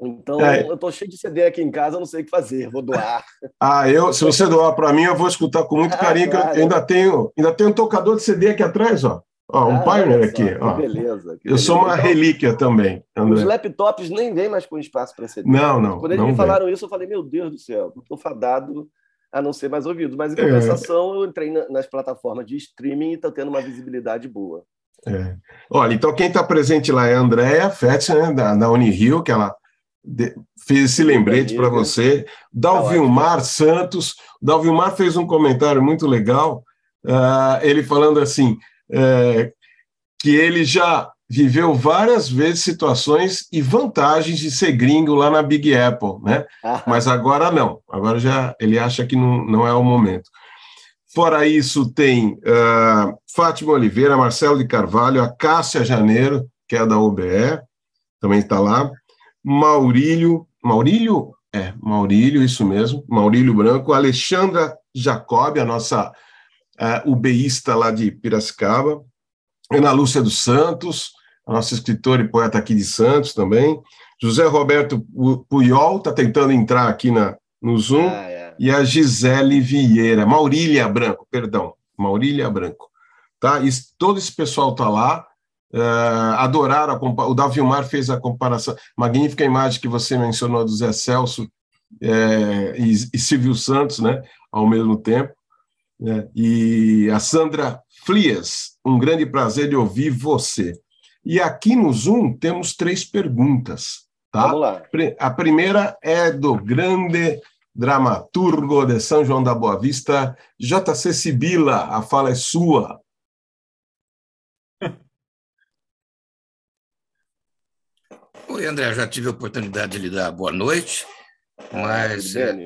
Então, é. eu tô cheio de CD aqui em casa, não sei o que fazer, vou doar.
Ah, eu, se você doar para mim, eu vou escutar com muito ah, carinho, claro. que eu ainda tenho, ainda tenho um tocador de CD aqui atrás, ó. Ó, um ah, Pioneer aqui. Ó.
beleza.
Eu sou uma então, relíquia também.
André. Os laptops nem vêm mais com espaço para CD.
Não, não.
Quando eles
não
me falaram vem. isso, eu falei, meu Deus do céu, estou fadado a não ser mais ouvido. Mas, em é. compensação, eu entrei nas plataformas de streaming e estou tendo uma visibilidade boa.
É. Olha, então quem está presente lá é a Andrea Fetz, né, da, da Unirio, que ela de, fez esse lembrete para você. Dalvilmar tá Santos. Dalvilmar fez um comentário muito legal, uh, ele falando assim, uh, que ele já viveu várias vezes situações e vantagens de ser gringo lá na Big Apple, né? Ah. Mas agora não, agora já ele acha que não, não é o momento. Fora isso, tem uh, Fátima Oliveira, Marcelo de Carvalho, a Cássia Janeiro, que é da OBE, também está lá, Maurílio, Maurílio, é, Maurílio, isso mesmo, Maurílio Branco, Alexandra Jacob, a nossa uh, ubeísta lá de Piracicaba, Ana Lúcia dos Santos, a nossa escritora e poeta aqui de Santos também. José Roberto Puyol está tentando entrar aqui na, no Zoom. Ah, é. E a Gisele Vieira, Maurília Branco, perdão, Maurília Branco. Tá? E todo esse pessoal está lá. uh, adoraram, a, o Davilmar fez a comparação, magnífica imagem que você mencionou do Zé Celso é, e, e Silvio Santos, né, ao mesmo tempo. Né, e a Sandra Flias, um grande prazer de ouvir você. E aqui no Zoom temos três perguntas. Tá?
Vamos lá.
A primeira é do grande dramaturgo de São João da Boa Vista, JC Sibila. A fala é sua.
Oi, André, já tive a oportunidade de lhe dar boa noite, mas ah,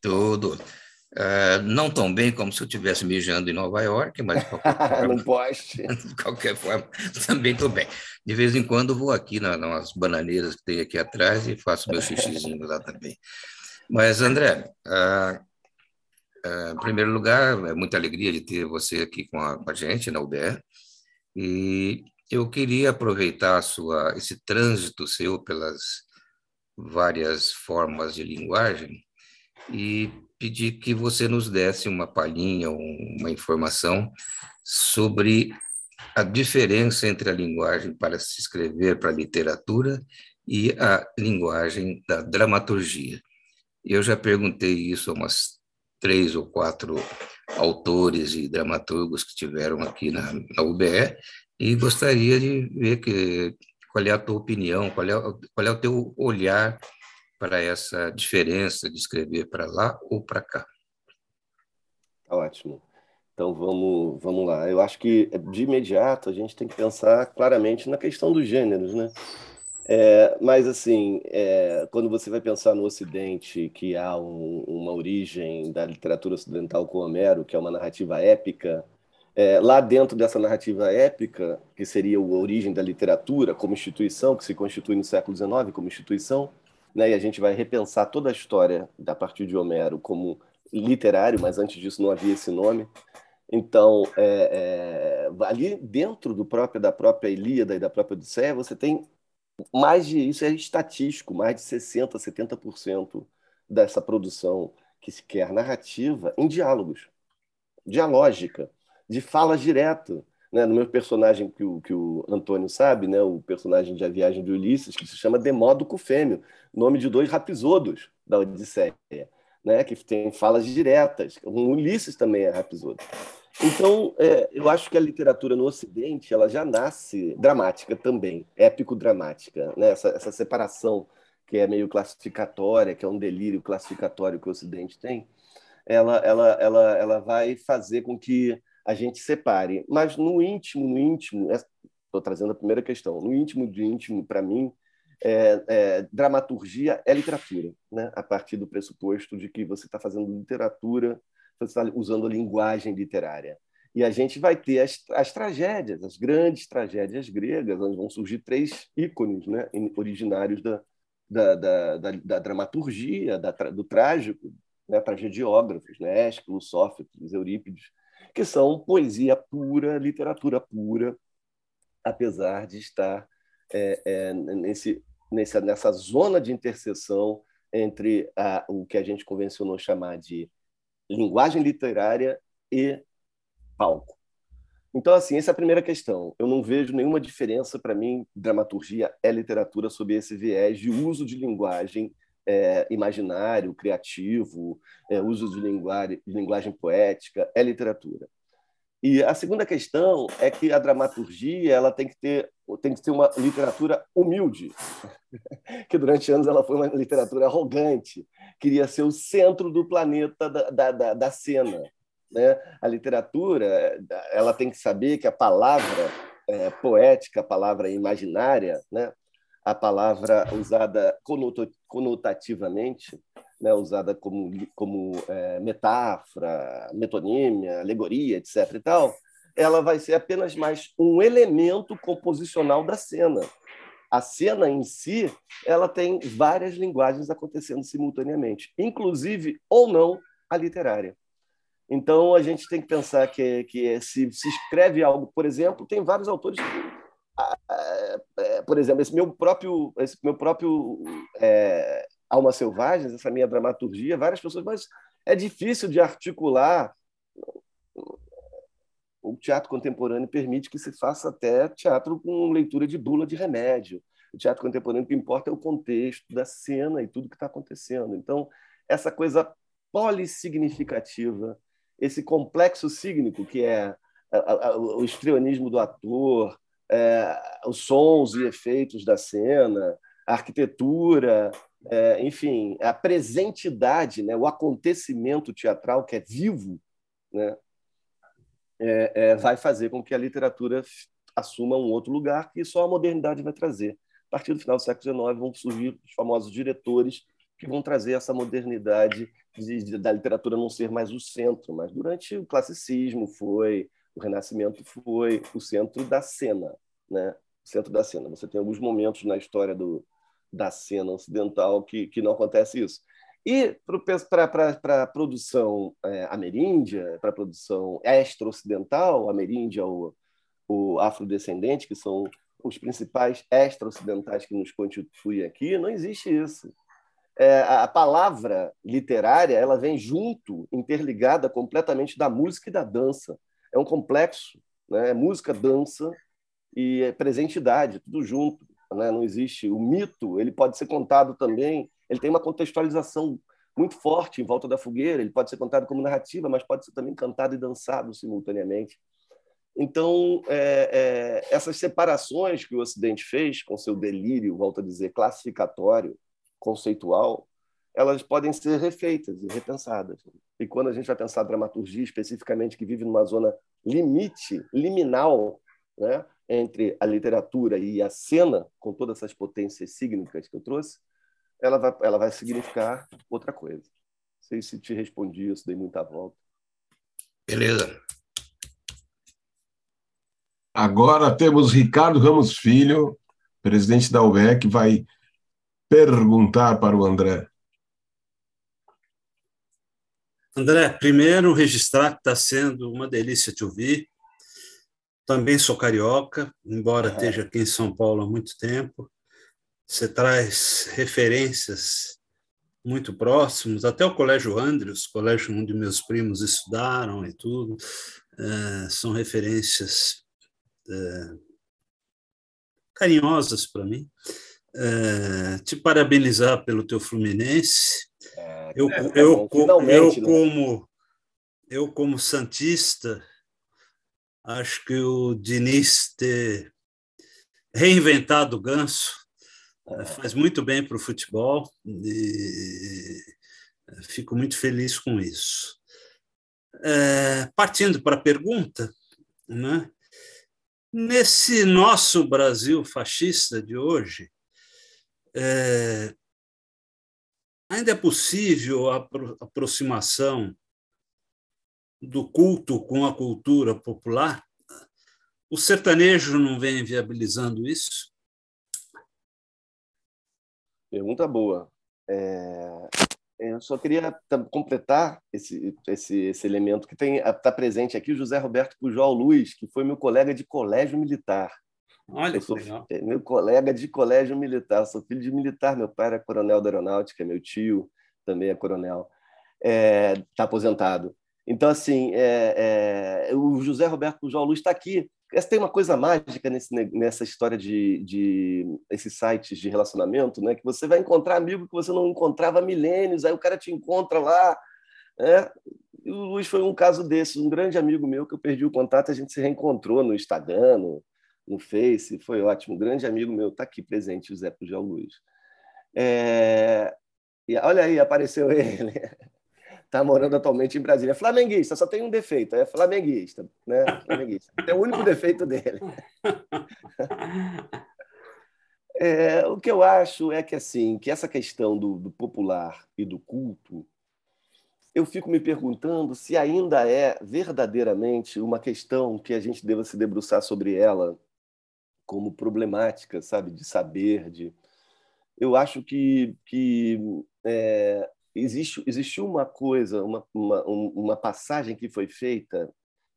tudo. Uh, não tão bem como se eu estivesse mijando em Nova York, mas de qualquer forma,
não poste.
de qualquer forma, também estou bem. De vez em quando vou aqui na, nas bananeiras que tem aqui atrás e faço meu xixizinho lá também. Mas, André, uh, uh, em primeiro lugar, é muita alegria de ter você aqui com a, com a gente na UBR. E eu queria aproveitar sua, esse trânsito seu pelas várias formas de linguagem e pedir que você nos desse uma palhinha, uma informação sobre a diferença entre a linguagem para se escrever para a literatura e a linguagem da dramaturgia. Eu já perguntei isso a umas três ou quatro autores e dramaturgos que tiveram aqui na, na UBE e gostaria de ver que, qual é a tua opinião, qual é, qual é o teu olhar para essa diferença de escrever para lá ou para cá.
Tá ótimo. Então vamos, vamos lá. Eu acho que de imediato a gente tem que pensar claramente na questão dos gêneros, né? É, mas assim, é, quando você vai pensar no Ocidente, que há um, uma origem da literatura ocidental com Homero, que é uma narrativa épica, é, lá dentro dessa narrativa épica, que seria a origem da literatura como instituição, que se constitui no século XIX como instituição, né, e a gente vai repensar toda a história a partir de Homero como literário, mas antes disso não havia esse nome. Então, é, é, ali dentro do próprio da própria Ilíada e da própria Odisseia, você tem mais de isso é estatístico, mais de 60, 70% dessa produção que se quer narrativa em diálogos, dialógica, de fala direta né, no meu personagem que o, que o Antônio sabe, né, o personagem de A Viagem de Ulisses, que se chama Demódoco Fêmeo, nome de dois rapisodos da Odisseia, né, que tem falas diretas. O Ulisses também é rapisodo. Então, é, eu acho que a literatura no Ocidente ela já nasce dramática também, épico-dramática. Né? Essa, essa separação que é meio classificatória, que é um delírio classificatório que o Ocidente tem, ela, ela, ela, ela vai fazer com que a gente separe. Mas no íntimo, no íntimo, estou trazendo a primeira questão, no íntimo de íntimo, para mim, é, é, dramaturgia é literatura, né? a partir do pressuposto de que você está fazendo literatura, você está usando a linguagem literária. E a gente vai ter as, as tragédias, as grandes tragédias gregas, onde vão surgir três ícones né? originários da, da, da, da, da dramaturgia, da, do trágico, né? tragediógrafos, né? Ésquilo, Sófocles, Eurípides, que são poesia pura, literatura pura, apesar de estar é, é, nesse, nessa, nessa zona de interseção entre a, o que a gente convencionou chamar de linguagem literária e palco. Então, assim, essa é a primeira questão. Eu não vejo nenhuma diferença, para mim, dramaturgia é literatura sob esse viés de uso de linguagem é, imaginário, criativo, é, uso de linguagem, de linguagem poética, é literatura. E a segunda questão é que a dramaturgia ela tem que ter tem que ter uma literatura humilde, que durante anos ela foi uma literatura arrogante, queria ser o centro do planeta da, da, da, da cena. Né? A literatura ela tem que saber que a palavra é, poética, a palavra imaginária, né? A palavra usada conotativamente, né, usada como, como é, metáfora, metonímia, alegoria, etc. e tal, ela vai ser apenas mais um elemento composicional da cena. A cena em si, ela tem várias linguagens acontecendo simultaneamente, inclusive ou não a literária. Então a gente tem que pensar que, que se se escreve algo, por exemplo, tem vários autores é, por exemplo, esse meu próprio, esse meu próprio é, Almas Selvagens, essa minha dramaturgia, várias pessoas, mas é difícil de articular o, teatro contemporâneo permite que se faça até teatro com leitura de bula de remédio. O teatro contemporâneo o que importa é o contexto da cena e tudo que está acontecendo. Então, essa coisa polissignificativa, esse complexo sígnico que é o estrionismo do ator, é, os sons e efeitos da cena, a arquitetura, é, enfim, a presentidade, né, o acontecimento teatral que é vivo, né, é, é, vai fazer com que a literatura assuma um outro lugar que só a modernidade vai trazer. A partir do final do século XIX vão surgir os famosos diretores que vão trazer essa modernidade de, de, da literatura não ser mais o centro, mas durante o classicismo foi, o Renascimento foi o centro da cena, né? O centro da cena. Você tem alguns momentos na história do, da cena ocidental que, que não acontece isso. E para a produção é, ameríndia, para a produção extra-ocidental, ameríndia ou o afrodescendente, que são os principais extra-ocidentais que nos constituem aqui, não existe isso. É, a palavra literária ela vem junto, interligada completamente da música e da dança. É um complexo, né? É música, dança e é presentidade, tudo junto. Né? Não existe o mito, ele pode ser contado também. Ele tem uma contextualização muito forte em volta da fogueira. Ele pode ser contado como narrativa, mas pode ser também cantado e dançado simultaneamente. Então, é, é, essas separações que o Ocidente fez com seu delírio, volto a dizer, classificatório, conceitual, elas podem ser refeitas e repensadas. E quando a gente vai pensar dramaturgia especificamente, que vive numa zona limite, liminal, né, entre a literatura e a cena, com todas essas potências sígnicas que eu trouxe, ela vai, ela vai significar outra coisa. Não sei se te respondi isso, dei muita volta.
Beleza.
Agora temos Ricardo Ramos Filho, presidente da UBE, que vai perguntar para o André.
André, primeiro registrar que está sendo uma delícia te ouvir. Também sou carioca, embora é. esteja aqui em São Paulo há muito tempo. Você traz referências muito próximos, até o Colégio Andrews, colégio onde meus primos estudaram e tudo, é, são referências é, carinhosas para mim. É, te parabenizar pelo teu Fluminense. É, eu, é, eu, eu, eu né? como eu como santista acho que o Diniz ter reinventado o Ganso é. faz muito bem para o futebol e fico muito feliz com isso. É, partindo para a pergunta, né? nesse nosso Brasil fascista de hoje, é, ainda é possível a aproximação do culto com a cultura popular? O sertanejo não vem viabilizando isso?
Pergunta boa. É, eu só queria completar esse, esse, esse elemento que está presente aqui, José Roberto Pujol Luiz, que foi meu colega de colégio militar.
Olha eu sou, legal.
Meu colega de colégio militar, sou filho de militar, meu pai era coronel da aeronáutica, meu tio também é coronel, está é, tá aposentado. Então, assim, é, é, o José Roberto Pujol Luz está aqui. Essa tem uma coisa mágica nesse, nessa história de, de esses sites de relacionamento, né? Que você vai encontrar amigo que você não encontrava há milênios, aí o cara te encontra lá. Né? E o Luiz foi um caso desses, um grande amigo meu que eu perdi o contato, a gente se reencontrou no Instagram, no, no Face, foi ótimo. Um grande amigo meu está aqui presente, José Pujol Luiz. É... E olha aí, apareceu ele. Está morando atualmente em Brasília. Flamenguista, só tem um defeito, é flamenguista. Né? flamenguista. É o único defeito dele. É, o que eu acho é que assim, que essa questão do, do popular e do culto, eu fico me perguntando se ainda é verdadeiramente uma questão que a gente deva se debruçar sobre ela como problemática, sabe, de saber, de eu acho que, que é, existe, existe uma coisa, uma, uma, uma passagem que foi feita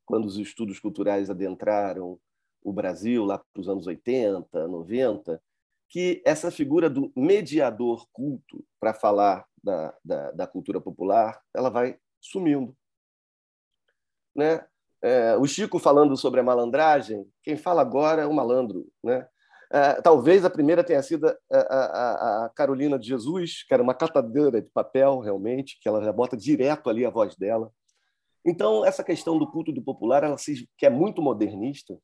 quando os estudos culturais adentraram o Brasil, lá para os anos 80, 90, que essa figura do mediador culto para falar da, da, da, cultura popular ela vai sumindo. Né? É, o Chico falando sobre a malandragem, quem fala agora é o malandro. Né? É, talvez a primeira tenha sido a, a, a, Carolina de Jesus, que era uma catadora de papel, realmente, que ela já bota direto ali a voz dela. Então, essa questão do culto do popular, ela se, que é muito modernista,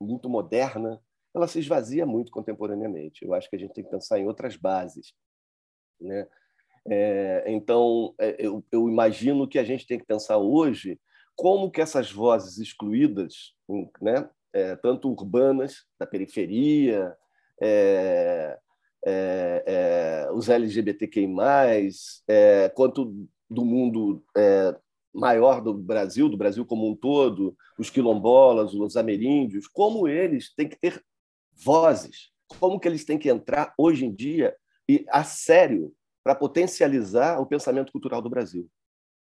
muito moderna, ela se esvazia muito contemporaneamente. Eu acho que a gente tem que pensar em outras bases. Né? É, então, é, eu, eu, imagino que a gente tem que pensar hoje como que essas vozes excluídas, né, é, tanto urbanas, da periferia, é, é, é os LGBTQI+, é, quanto do mundo maior do Brasil, do Brasil como um todo, os quilombolas, os ameríndios, como eles têm que ter vozes, como que eles têm que entrar hoje em dia e a sério para potencializar o pensamento cultural do Brasil.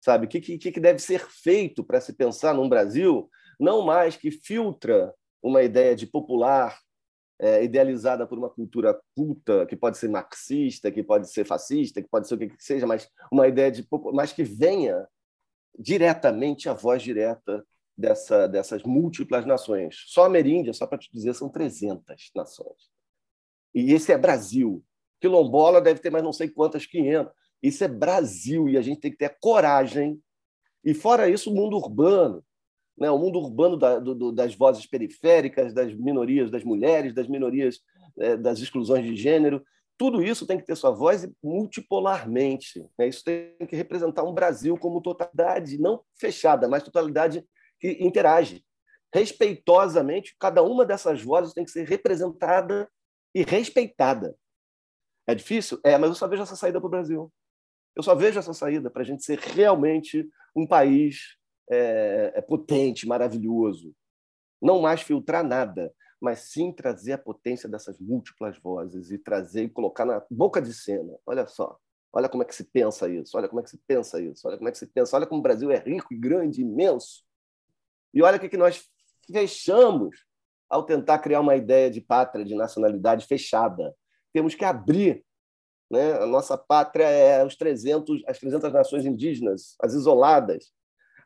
Sabe? O que, que, que deve ser feito para se pensar num Brasil não mais que filtra uma ideia de popular é, idealizada por uma cultura culta, que pode ser marxista, que pode ser fascista, que pode ser o que, que seja, mas uma ideia de mas que venha diretamente a voz direta dessa, dessas múltiplas nações. Só a Ameríndia, só para te dizer, são 300 nações. E esse é Brasil. Quilombola deve ter mais não sei quantas, 500. Isso é Brasil e a gente tem que ter coragem. E fora isso, o mundo urbano, né? o mundo urbano da, do, das vozes periféricas, das minorias das mulheres, das minorias é, das exclusões de gênero. Tudo isso tem que ter sua voz multipolarmente. Né? Isso tem que representar um Brasil como totalidade, não fechada, mas totalidade que interage. Respeitosamente, cada uma dessas vozes tem que ser representada e respeitada. É difícil? É, mas eu só vejo essa saída para o Brasil. Eu só vejo essa saída para a gente ser realmente um país é, é, potente, maravilhoso. Não mais filtrar nada, mas sim trazer a potência dessas múltiplas vozes e trazer e colocar na boca de cena. Olha só, olha como é que se pensa isso, olha como é que se pensa isso, olha como é que se pensa, olha como o Brasil é rico e grande, imenso. E olha o que, nós fechamos ao tentar criar uma ideia de pátria, de nacionalidade fechada. Temos que abrir. Né? A nossa pátria é os 300, as 300 nações indígenas, as isoladas,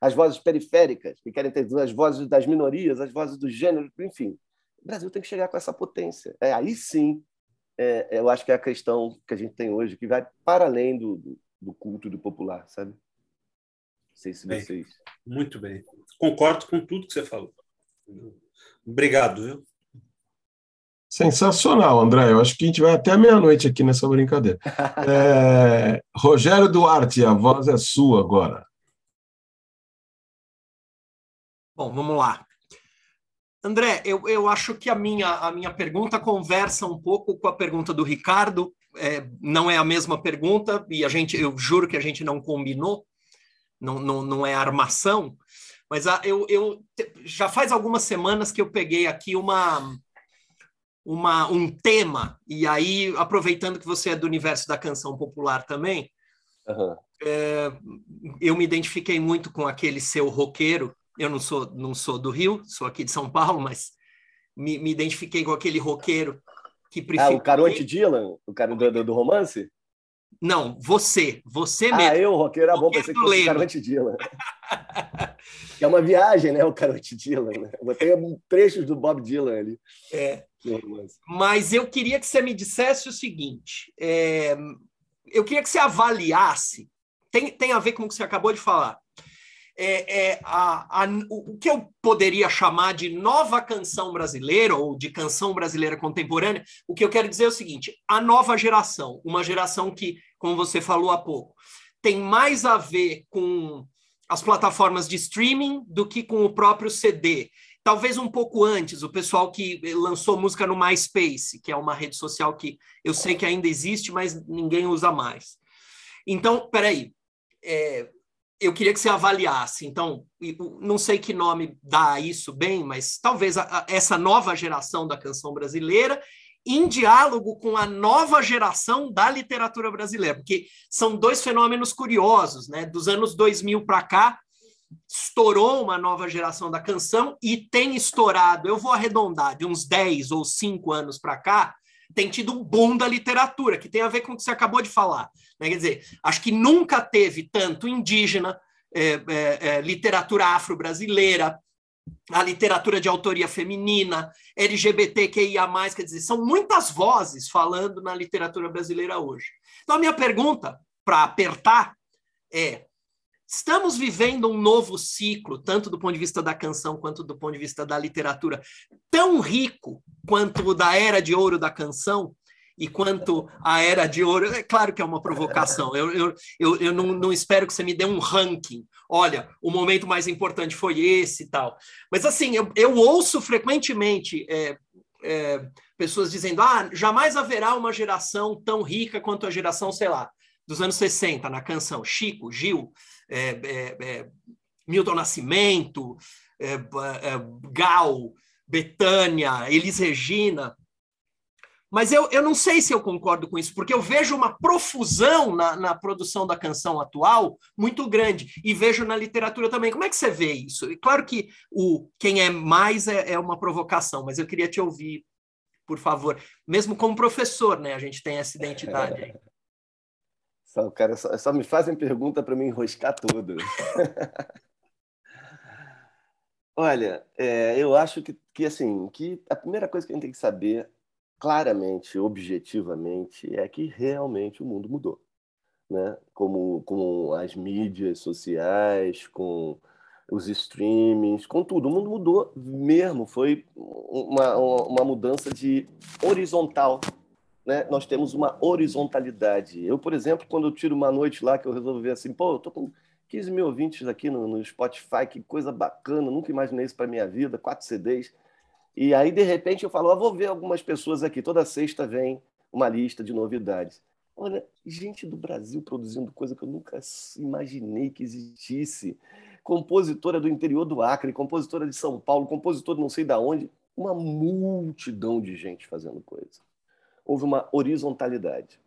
as vozes periféricas, que querem ter as vozes das minorias, as vozes do gênero, enfim. O Brasil tem que chegar com essa potência. É, aí sim, é, eu acho que é a questão que a gente tem hoje, que vai para além do, do culto do popular, sabe? Não sei se vocês. Bem,
muito bem. Concordo com tudo que você falou. Obrigado, viu?
Sensacional, André. Eu acho que a gente vai até meia-noite aqui nessa brincadeira. É... Rogério Duarte, a voz é sua agora.
Bom, vamos lá. André, eu, eu acho que a minha, a minha pergunta conversa um pouco com a pergunta do Ricardo. É, não é a mesma pergunta, e a gente, eu juro que a gente não combinou, não, não, não é armação, mas a, eu, eu já faz algumas semanas que eu peguei aqui uma, uma, um tema, e aí, aproveitando que você é do universo da canção popular também, uhum. é, eu me identifiquei muito com aquele seu roqueiro eu não sou, não sou do Rio, sou aqui de São Paulo, mas me, me identifiquei com aquele roqueiro que
prefere. Ah, o Caronte Dylan, o cara do, do, romance?
Não, você, você
ah,
mesmo.
Ah, eu, roqueiro, era bom, pensei que fosse o Caronte Dylan. que é uma viagem, né, o Caronte Dylan. Né? Eu botei trechos do Bob Dylan ali.
É. Mas eu queria que você me dissesse o seguinte: é, eu queria que você avaliasse, tem, tem a ver com o que você acabou de falar é, é a, a, o que eu poderia chamar de nova canção brasileira ou de canção brasileira contemporânea, o que eu quero dizer é o seguinte: a nova geração, uma geração que, como você falou há pouco, tem mais a ver com as plataformas de streaming do que com o próprio CD. Talvez um pouco antes, o pessoal que lançou música no MySpace, que é uma rede social que eu sei que ainda existe, mas ninguém usa mais. Então, peraí, é, eu queria que você avaliasse. Então, não sei que nome dá isso bem, mas talvez a, a, essa nova geração da canção brasileira em diálogo com a nova geração da literatura brasileira, porque são dois fenômenos curiosos, né? Dos anos 2000 para cá, estourou uma nova geração da canção e tem estourado, eu vou arredondar, de uns 10 ou 5 anos para cá, tem tido um boom da literatura, que tem a ver com o que você acabou de falar. Né? Quer dizer, acho que nunca teve tanto indígena, é, é, é, literatura afro-brasileira, a literatura de autoria feminina, LGBTQIA+, quer dizer, são muitas vozes falando na literatura brasileira hoje. Então, a minha pergunta, para apertar, é: estamos vivendo um novo ciclo, tanto do ponto de vista da canção quanto do ponto de vista da literatura, tão rico quanto o da era de ouro da canção? E quanto à era de ouro, é claro que é uma provocação. Eu, eu, eu, eu não, não espero que você me dê um ranking. Olha, o momento mais importante foi esse e tal. Mas, assim, eu, eu ouço frequentemente é, é, pessoas dizendo: ah, jamais haverá uma geração tão rica quanto a geração, sei lá, dos anos 60, na canção Chico, Gil, Milton Nascimento, é, Gal, Betânia, Elis Regina. Mas eu, eu não sei se eu concordo com isso, porque eu vejo uma profusão na, na produção da canção atual muito grande, e vejo na literatura também. Como é que você vê isso? E claro que o quem é mais é, é uma provocação, mas eu queria te ouvir, por favor. Mesmo como professor, né? A gente tem essa identidade aí.
Só, cara, só, só me fazem pergunta para me enroscar tudo. Olha, é, eu acho que, que assim, que a primeira coisa que a gente tem que saber claramente, objetivamente, é que realmente o mundo mudou. Né? Como, com as mídias sociais, com os streamings, com tudo. O mundo mudou mesmo, foi uma, uma mudança de horizontal. Né? Nós temos uma horizontalidade. Eu, por exemplo, quando eu tiro uma noite lá que eu resolvo ver assim, pô, eu tô com 15 mil ouvintes aqui no, no Spotify, que coisa bacana, nunca imaginei isso para minha vida, quatro CDs. E aí, de repente, eu falo, ah, vou ver algumas pessoas aqui. Toda sexta vem uma lista de novidades. Olha, gente do Brasil produzindo coisa que eu nunca imaginei que existisse. Compositora do interior do Acre, compositora de São Paulo, compositor não sei de onde. Uma multidão de gente fazendo coisa. Houve uma horizontalidade.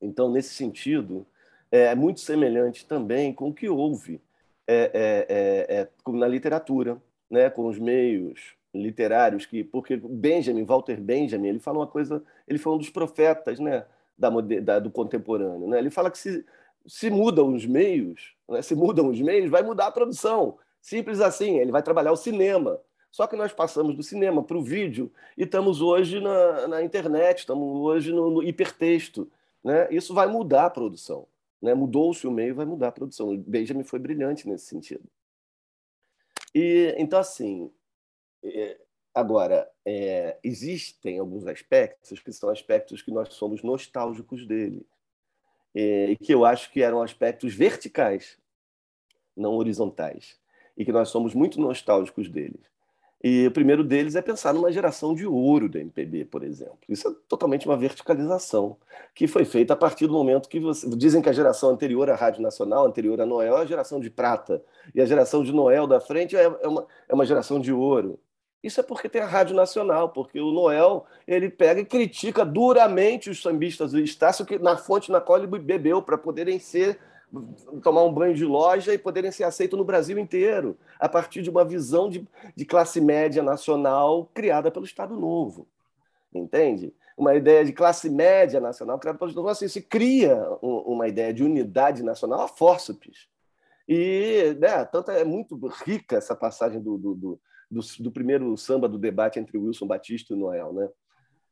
Então, nesse sentido, é muito semelhante também com o que houve é, é, é, é na literatura, né, com os meios literários que porque Benjamin Walter Benjamin ele fala uma coisa ele foi um dos profetas né da, da do contemporâneo né ele fala que se se mudam os meios né? se mudam os meios vai mudar a produção simples assim ele vai trabalhar o cinema só que nós passamos do cinema para o vídeo e estamos hoje na, na internet estamos hoje no, no hipertexto né? Isso vai mudar a produção né? Mudou-se o meio vai mudar a produção. Benjamin foi brilhante nesse sentido. E então assim é, agora, é, existem alguns aspectos que são aspectos que nós somos nostálgicos dele, é, e que eu acho que eram aspectos verticais, não horizontais, e que nós somos muito nostálgicos deles. E o primeiro deles é pensar numa geração de ouro da MPB, por exemplo. Isso é totalmente uma verticalização que foi feita a partir do momento que você... dizem que a geração anterior à Rádio Nacional, anterior a Noel, é a geração de prata. E a geração de Noel da frente é, é uma, é uma geração de ouro. Isso é porque tem a Rádio Nacional, porque o Noel ele pega e critica duramente os sambistas do Estácio que, na fonte na qual ele bebeu para poderem ser tomar um banho de loja e poderem ser aceitos no Brasil inteiro, a partir de uma visão de, de classe média nacional criada pelo Estado Novo. Entende? Uma ideia de classe média nacional criada pelo Estado Novo. Assim, se cria uma ideia de unidade nacional a fórceps. E né, tanto é muito rica essa passagem do, do, do do, do primeiro samba do debate entre Wilson Batista e Noel, né?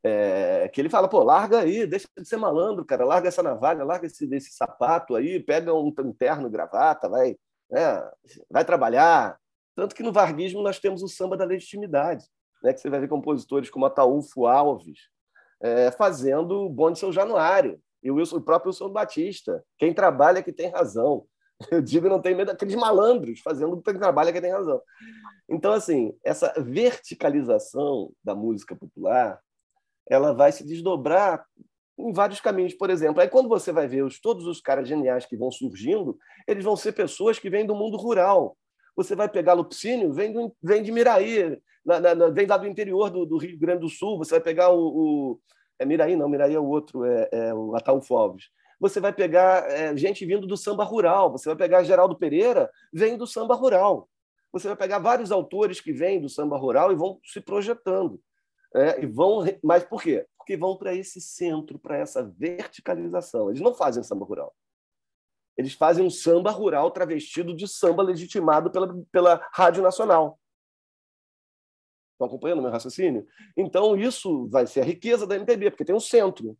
É, que ele fala, pô, larga aí, deixa de ser malandro, cara, larga essa navalha, larga esse, esse sapato aí, pega um terno, gravata, vai, né, vai trabalhar. Tanto que no varguismo nós temos o samba da legitimidade, né, que você vai ver compositores como Ataúfo Alves é, fazendo o Bonde São Januário, e o, Wilson, o próprio Wilson Batista. Quem trabalha é que tem razão. Eu digo não tem medo daqueles malandros fazendo o que trabalha é que tem razão. Então, assim, essa verticalização da música popular, ela vai se desdobrar em vários caminhos. Por exemplo, aí quando você vai ver os, todos os caras geniais que vão surgindo, eles vão ser pessoas que vêm do mundo rural. Você vai pegar Lupicínio, vem, do, vem de Miraí, na, na, vem lá do interior do, do, Rio Grande do Sul. Você vai pegar o, o é Miraí, não, Miraí é o outro, é, é o Ataúfo Alves você vai pegar é, gente vindo do samba rural, você vai pegar Geraldo Pereira, vem do samba rural. Você vai pegar vários autores que vêm do samba rural e vão se projetando. É, e vão, mas por quê? Porque vão para esse centro, para essa verticalização. Eles não fazem samba rural. Eles fazem um samba rural travestido de samba legitimado pela, pela Rádio Nacional. Estão acompanhando meu raciocínio? Então, isso vai ser a riqueza da MPB, porque tem um centro.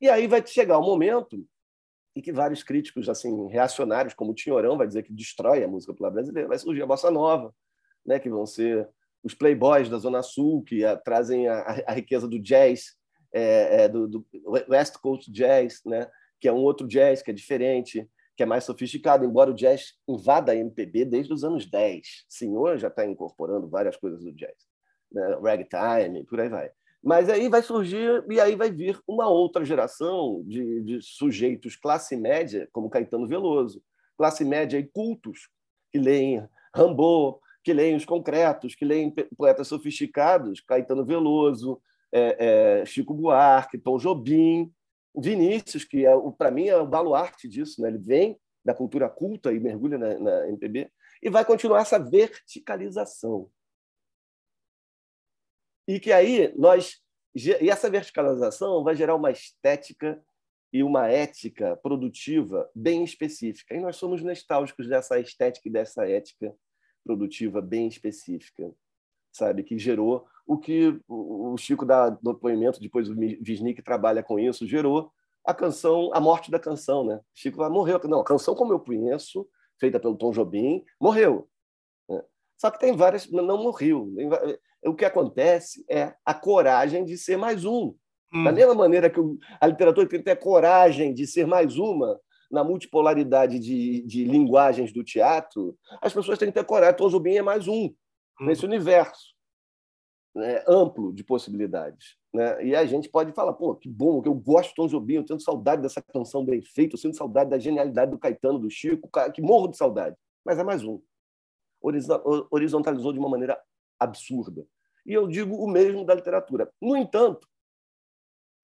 E aí vai chegar o um momento em que vários críticos assim reacionários, como o Tinhorão, vai dizer que destrói a música popular brasileira, vai surgir a bossa nova, né, que vão ser os playboys da Zona Sul, que a, trazem a, a, riqueza do jazz, é, é, do, do, West Coast Jazz, né, que é um outro jazz que é diferente, que é mais sofisticado, embora o jazz invada a MPB desde os anos 10. O senhor já está incorporando várias coisas do jazz. Né? Ragtime, por aí vai. Mas aí vai surgir, e aí vai vir uma outra geração de, de sujeitos classe média, como Caetano Veloso, classe média e cultos, que leem Rambo, que leem os concretos, que leem poetas sofisticados, Caetano Veloso, é, é, Chico Buarque, Tom Jobim, Vinícius, que é, para mim é o baluarte disso, né? ele vem da cultura culta e mergulha na, na MPB, e vai continuar essa verticalização. E que aí nós. E essa verticalização vai gerar uma estética e uma ética produtiva bem específica. E nós somos nostálgicos dessa estética e dessa ética produtiva bem específica, sabe? Que gerou o que o Chico dá depoimento, depois o Wisnik trabalha com isso, gerou a canção, a morte da canção, né? Chico morreu. Não, a canção como eu conheço, feita pelo Tom Jobim, morreu. Né? Só que tem várias, não morreu. O que acontece é a coragem de ser mais um. Hum. Da mesma maneira que a literatura tem que ter coragem de ser mais uma, na multipolaridade de, de linguagens do teatro, as pessoas têm que ter coragem. Tom Jobim é mais um hum. nesse universo né, amplo de possibilidades. Né? E a gente pode falar, pô, que bom, que eu gosto de Tom Jobim, eu tenho saudade dessa canção bem feita, eu sinto saudade da genialidade do Caetano, do Chico, que morro de saudade. Mas é mais um. Horizontalizou de uma maneira absurda. E eu digo o mesmo da literatura. No entanto,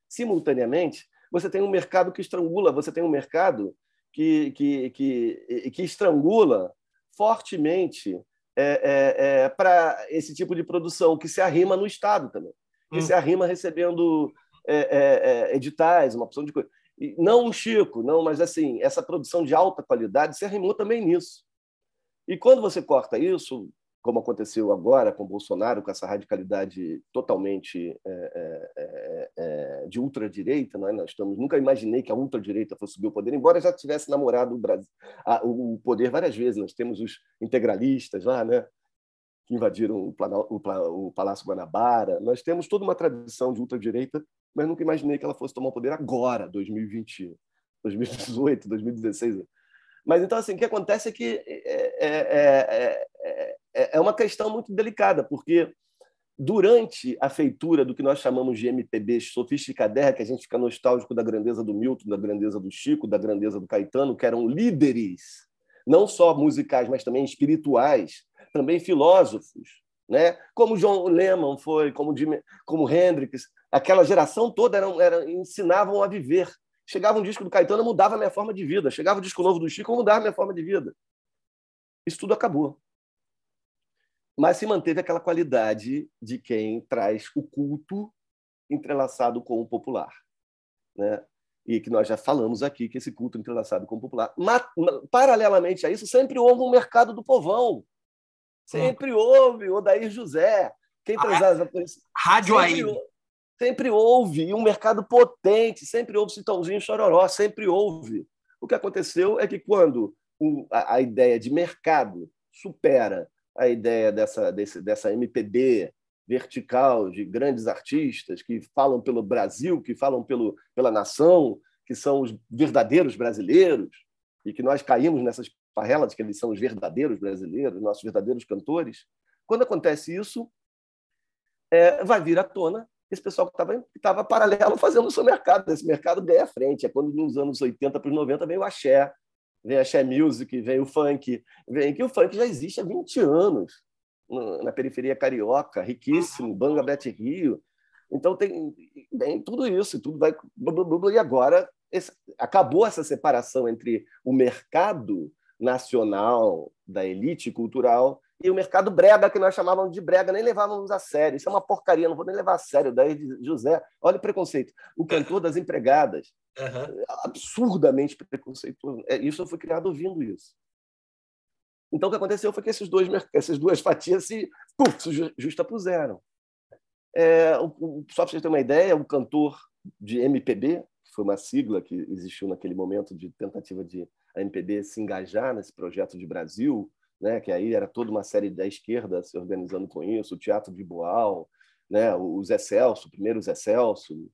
simultaneamente, você tem um mercado que estrangula, você tem um mercado que, que, que, que estrangula fortemente é, é, é, para esse tipo de produção, que se arrima no Estado também, que hum. se arrima recebendo é, é, é, editais, uma opção de coisa. E não um Chico, não, mas assim, essa produção de alta qualidade se arrimou também nisso. E quando você corta isso, como aconteceu agora com Bolsonaro, com essa radicalidade totalmente é, é, é, é de ultradireita, né? nós estamos, nunca imaginei que a ultradireita fosse subir o poder, embora já tivesse namorado o, Brasil, a, o poder várias vezes. Nós temos os integralistas lá, né? que invadiram o, o, o Palácio Guanabara. Nós temos toda uma tradição de ultradireita, mas nunca imaginei que ela fosse tomar o poder agora, 2020, 2018, 2016. Mas então, assim, o que acontece é que é, é, é, é uma questão muito delicada, porque durante a feitura do que nós chamamos de MPB sofisticadérrima, que a gente fica nostálgico da grandeza do Milton, da grandeza do Chico, da grandeza do Caetano, que eram líderes, não só musicais, mas também espirituais, também filósofos, né? como John Lennon foi, como, Jimmy, como Hendrix, aquela geração toda eram, eram, ensinavam a viver. Chegava um disco do Caetano, mudava a minha forma de vida. Chegava um disco novo do Chico, mudava a minha forma de vida. Isso tudo acabou. Mas se manteve aquela qualidade de quem traz o culto entrelaçado com o popular. Né? E que nós já falamos aqui que esse culto entrelaçado com o popular. Mas, paralelamente a isso, sempre houve um mercado do povão. Sempre houve Odair José. Quem transava por isso?
Rádio aí
Sempre houve, e um mercado potente, sempre houve Citãozinho Chororó, sempre houve. O que aconteceu é que quando a, ideia de mercado supera a ideia dessa, desse, dessa MPB vertical de grandes artistas que falam pelo Brasil, que falam pelo, pela nação, que são os verdadeiros brasileiros, e que nós caímos nessas parrelas que eles são os verdadeiros brasileiros, nossos verdadeiros cantores. Quando acontece isso, é, vai vir à tona esse pessoal que estava paralelo fazendo o seu mercado. Esse mercado ganha frente. É quando nos anos 80 para os 90 veio o axé, vem a axé music, vem o funk, vem que o funk já existe há 20 anos na periferia carioca, riquíssimo, Banga Bete Rio. Então tem tudo isso, tudo vai e agora esse, acabou essa separação entre o mercado nacional da elite cultural e o mercado brega, que nós chamávamos de brega, nem levávamos a sério. Isso é uma porcaria, não vou nem levar a sério. Daí José, olha o preconceito. O cantor das empregadas. Uhum. Absurdamente preconceituoso. É, isso eu fui criado ouvindo isso. Então, o que aconteceu foi que esses dois, essas duas fatias se, puf, se justapuseram. É, o, só para vocês terem uma ideia, o cantor de MPB, que foi uma sigla que existiu naquele momento de tentativa de a MPB se engajar nesse projeto de Brasil, né, que aí era toda uma série da esquerda se organizando com isso, o Teatro de Boal, né, o Zé Celso, o primeiro Zé Celso,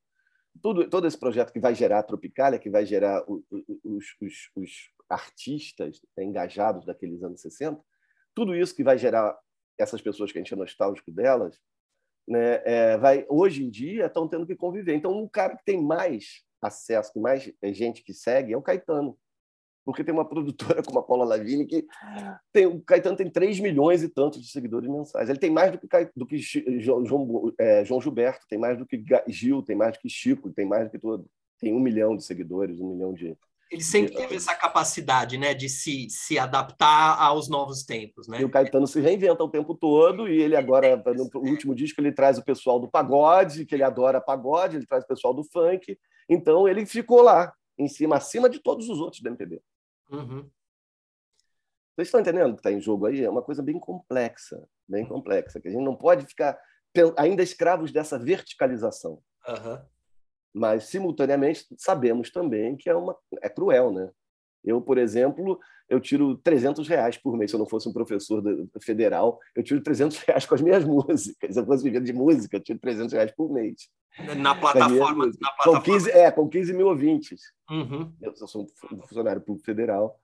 tudo, todo esse projeto que vai gerar a Tropicália, que vai gerar os, os, os artistas engajados daqueles anos 60, tudo isso que vai gerar essas pessoas que a gente é nostálgico delas, né, é, vai, hoje em dia estão tendo que conviver. Então, um cara que tem mais acesso, que mais gente que segue, é o Caetano. Porque tem uma produtora como a Paula Lavigne que tem, o Caetano tem 3 milhões e tantos de seguidores mensais. Ele tem mais do que, do que João, João, é, João Gilberto, tem mais do que Gil, tem mais do que Chico, tem mais do que todo. Tem um milhão de seguidores, um milhão de,
ele sempre teve essa capacidade, né, de se, se adaptar aos novos tempos, né?
E o Caetano se reinventa o tempo todo e ele agora, no último disco, ele traz o pessoal do pagode, que ele adora pagode, ele traz o pessoal do funk. Então ele ficou lá, em cima, acima de todos os outros do MPB.
Uhum.
Vocês estão entendendo o que está em jogo aí? É uma coisa bem complexa, bem complexa, que a gente não pode ficar ainda escravos dessa verticalização.
Uhum
mas simultaneamente sabemos também que é uma é cruel, né? Eu, por exemplo, eu tiro 300 reais por mês. Se eu não fosse um professor federal, eu tiro 300 reais com as minhas músicas. Se eu fosse viver de música, eu tiro 300 reais por mês.
Na plataforma. Na
plataforma. Com 15, é, com 15 mil ouvintes.
Uhum.
Eu, eu, sou um funcionário público federal,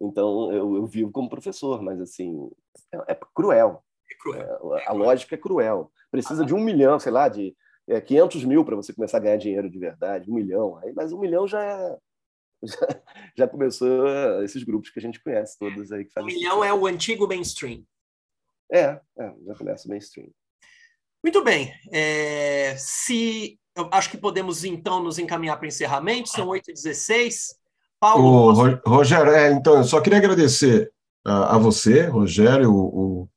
então eu, eu vivo como professor, mas assim, é, é cruel.
É cruel.
É, a, a lógica é cruel. Precisa ah, de um milhão, sei lá, de é, 500 mil para você começar a ganhar dinheiro de verdade, um milhão. Aí, mas um milhão já, é, já, já começou esses grupos que a gente conhece todos aí. Que
fazem um milhão é o antigo mainstream.
É, é já começa o mainstream.
Muito bem. É, se eu acho que podemos então nos encaminhar para o encerramento, são 8h16.
Paulo. O, Rogério, é, então, eu só queria agradecer a, a você, Rogério, o,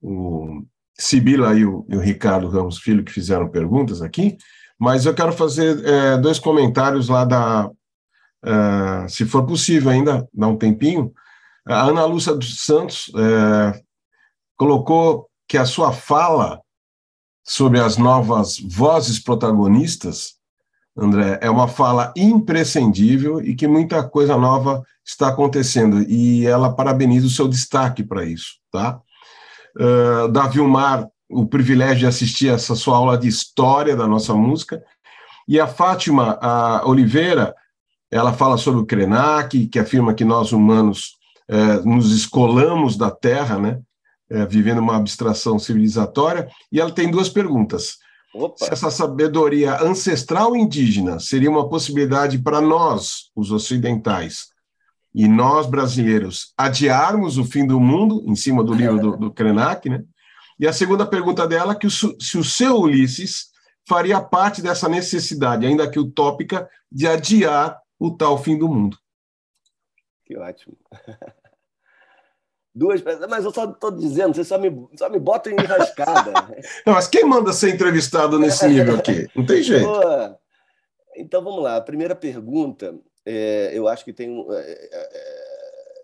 o, o Sibila e o, e o, Ricardo Ramos Filho, que fizeram perguntas aqui, mas eu quero fazer é, dois comentários lá da. Uh, se for possível ainda, dá um tempinho. A Ana Lúcia dos Santos é, colocou que a sua fala sobre as novas vozes protagonistas, André, é uma fala imprescindível e que muita coisa nova está acontecendo. E ela parabeniza o seu destaque para isso, tá? uh, da o privilégio de assistir essa sua aula de história da nossa música. E a Fátima a Oliveira, ela fala sobre o Krenak, que afirma que nós humanos eh, nos escolamos da Terra, né, eh, vivendo uma abstração civilizatória. E ela tem duas perguntas. Opa. Se essa sabedoria ancestral indígena seria uma possibilidade para nós, os ocidentais, e nós, brasileiros, adiarmos o fim do mundo, em cima do livro do, do Krenak, né? E a segunda pergunta dela é que o, se o seu Ulisses faria parte dessa necessidade, ainda que utópica, de adiar o tal fim do mundo.
Que ótimo. Duas mas eu só estou dizendo, você só me, só me bota em enrascada.
Não, mas quem manda ser entrevistado nesse nível aqui? Não tem jeito. Pô,
então vamos lá. A primeira pergunta é, eu acho que tem um. É, é, é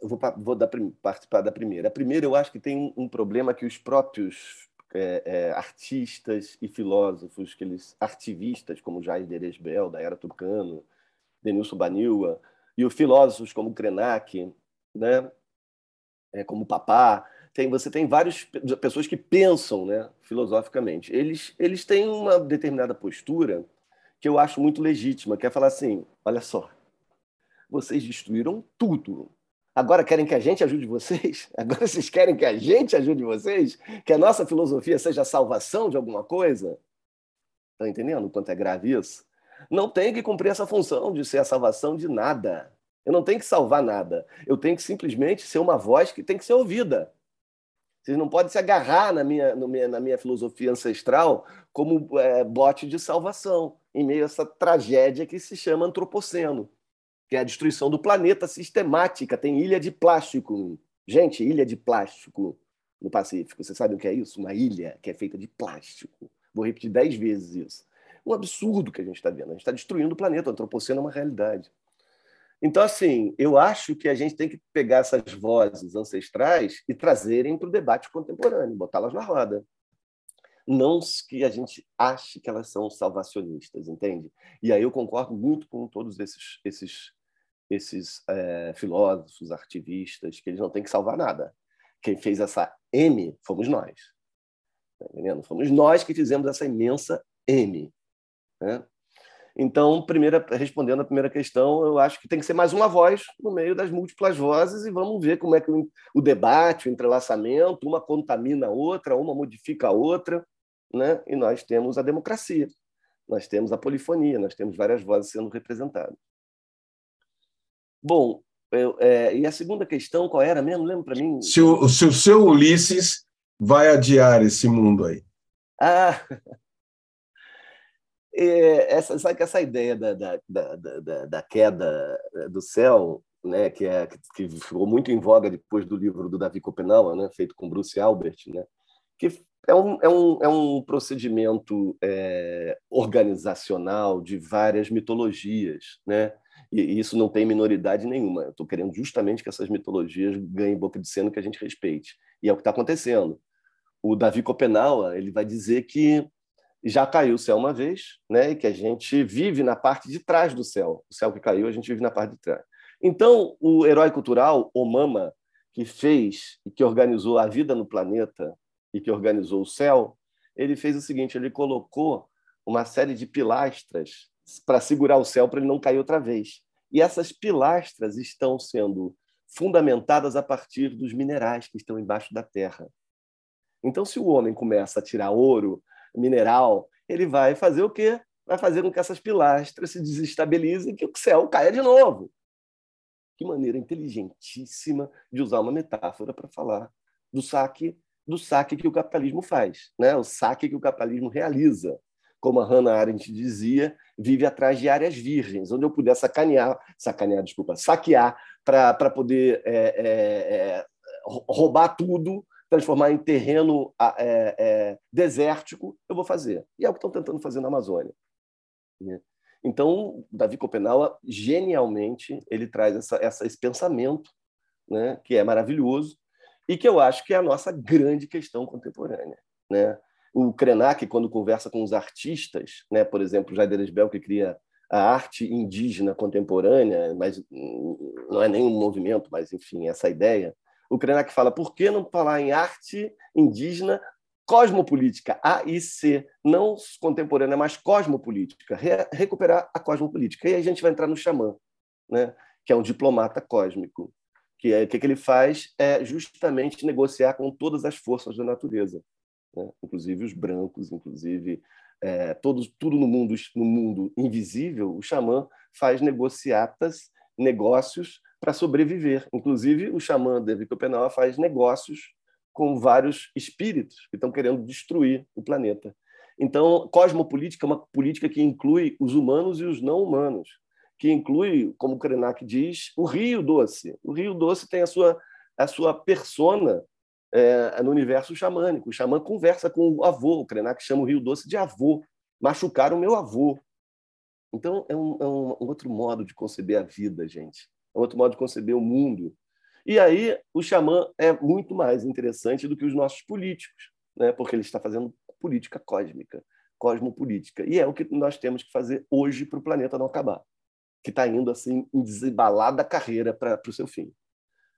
eu vou, vou dar, participar da primeira. A primeira, eu acho que tem um, um problema que os próprios é, é, artistas e filósofos, que eles, artivistas, como Jair Deresbel, da Era Tucano, Denilson Banilha, e os filósofos como Krenak, né? É, como Papá, tem, você tem várias pessoas que pensam né, filosoficamente. Eles, eles têm uma determinada postura que eu acho muito legítima, que é falar assim: olha só, vocês destruíram tudo. Agora querem que a gente ajude vocês? Agora vocês querem que a gente ajude vocês? Que a nossa filosofia seja a salvação de alguma coisa? Estão entendendo o quanto é grave isso? Não tem que cumprir essa função de ser a salvação de nada. Eu não tenho que salvar nada. Eu tenho que simplesmente ser uma voz que tem que ser ouvida. Vocês não podem se agarrar na minha, na minha filosofia ancestral como é, bote de salvação, em meio a essa tragédia que se chama antropoceno que é a destruição do planeta sistemática. Tem ilha de plástico. Gente, ilha de plástico no Pacífico. Você sabe o que é isso? Uma ilha que é feita de plástico. Vou repetir dez vezes isso. Um absurdo que a gente está vendo. A gente está destruindo o planeta. O antropoceno é uma realidade. Então, assim, eu acho que a gente tem que pegar essas vozes ancestrais e trazerem para o debate contemporâneo, botá-las na roda. não que a gente ache que elas são salvacionistas, entende? E aí eu concordo muito com todos esses esses esses é, filósofos, ativistas, que eles não têm que salvar nada. Quem fez essa M fomos nós. Tá entendendo? Fomos nós que fizemos essa imensa M. Né? Então, primeira, respondendo a primeira questão, eu acho que tem que ser mais uma voz no meio das múltiplas vozes e vamos ver como é que o, o debate, o entrelaçamento, uma contamina a outra, uma modifica a outra, né? e nós temos a democracia, nós temos a polifonia, nós temos várias vozes sendo representadas. Bom, eu, é, e a segunda questão, qual era mesmo? Lembra para mim?
Se o, se o seu Ulisses vai adiar esse mundo aí.
Ah, essa, sabe essa ideia da, da, da, da, queda é, do céu, né, que, é, que ficou muito em voga depois do livro do Davi Copenau, né, feito com Bruce Albert, né, que é um, é um, é um procedimento é, organizacional de várias mitologias, né? E isso não tem minoridade nenhuma. Estou querendo justamente que essas mitologias ganhem boca de cena que a gente respeite. E é o que está acontecendo. O Davi Copenau ele vai dizer que já caiu o céu uma vez, né? E que a gente vive na parte de trás do céu. O céu que caiu, a gente vive na parte de trás. Então, o herói cultural, o Mama, que fez e que organizou a vida no planeta e que organizou o céu, ele fez o seguinte: ele colocou uma série de pilastras para segurar o céu para ele não cair outra vez. E essas pilastras estão sendo fundamentadas a partir dos minerais que estão embaixo da terra. Então, se o homem começa a tirar ouro, mineral, ele vai fazer o quê? Vai fazer com que essas pilastras se desestabilizem e que o céu caia de novo. Que maneira inteligentíssima de usar uma metáfora para falar do saque do saque que o capitalismo faz, né? o saque que o capitalismo realiza. Como a Hannah Arendt dizia, vive atrás de áreas virgens, onde eu puder sacanear, sacanear, desculpa, saquear para poder é, é, é, roubar tudo transformar em terreno é, é, desértico, eu vou fazer. E é o que estão tentando fazer na Amazônia. Né? Então, Davi Copenau, genialmente, ele traz essa, essa, esse pensamento, né, que é maravilhoso, e que eu acho que é a nossa grande questão contemporânea. Né? O Krenak, quando conversa com os artistas, né, por exemplo, Jaider Esbel, que cria a arte indígena contemporânea, mas não é nenhum movimento, mas, enfim, essa ideia, o Krenak fala, por que não falar em arte indígena cosmopolítica, A e C, não contemporânea, mas cosmopolítica, Re recuperar a cosmopolítica. E aí a gente vai entrar no xamã, né? que é um diplomata cósmico, que é, que, que ele faz é justamente negociar com todas as forças da natureza, né? inclusive os brancos, inclusive é, todos, tudo no mundo, no mundo invisível, o xamã faz negociatas, negócios para sobreviver. Inclusive, o xamã David Copenau faz negócios com vários espíritos que estão querendo destruir o planeta. Então, cosmopolítica é uma política que inclui os humanos e os não humanos, que inclui, como Krenak diz, o Rio Doce. O Rio Doce tem a sua, a sua persona é, no universo xamânico. O xamã conversa com o avô. O Krenak chama o Rio Doce de avô. Machucaram o meu avô. Então, é um, é um outro modo de conceber a vida, gente é outro modo de conceber o mundo. E aí o xamã é muito mais interessante do que os nossos políticos, né? porque ele está fazendo política cósmica, cosmopolítica. E é o que nós temos que fazer hoje para o planeta não acabar, que está indo assim em desembalada carreira para o seu fim.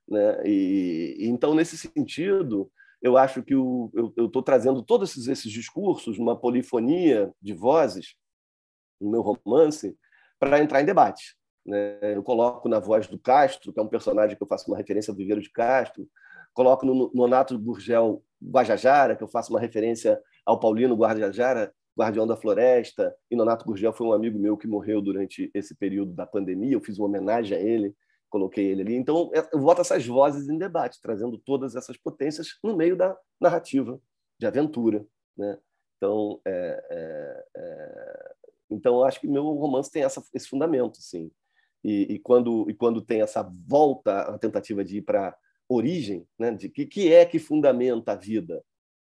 Né? E, então, nesse sentido, eu acho que o, eu estou trazendo todos esses, esses discursos, uma polifonia de vozes, no meu romance, para entrar em debate. Né? Eu coloco na voz do Castro, que é um personagem que eu faço uma referência ao Viveiro de Castro, coloco no Nonato Gurgel Guajajara, que eu faço uma referência ao Paulino Guajajara, Guardião da Floresta, e Nonato Gurgel foi um amigo meu que morreu durante esse período da pandemia, eu fiz uma homenagem a ele, coloquei ele ali. Então, é, eu boto essas vozes em debate, trazendo todas essas potências no meio da narrativa de aventura. Né? Então, é, é, é... então, acho que meu romance tem essa, esse fundamento, sim. E, e, quando, e quando tem essa volta, a tentativa de ir para origem, né, de que, que é que fundamenta a vida?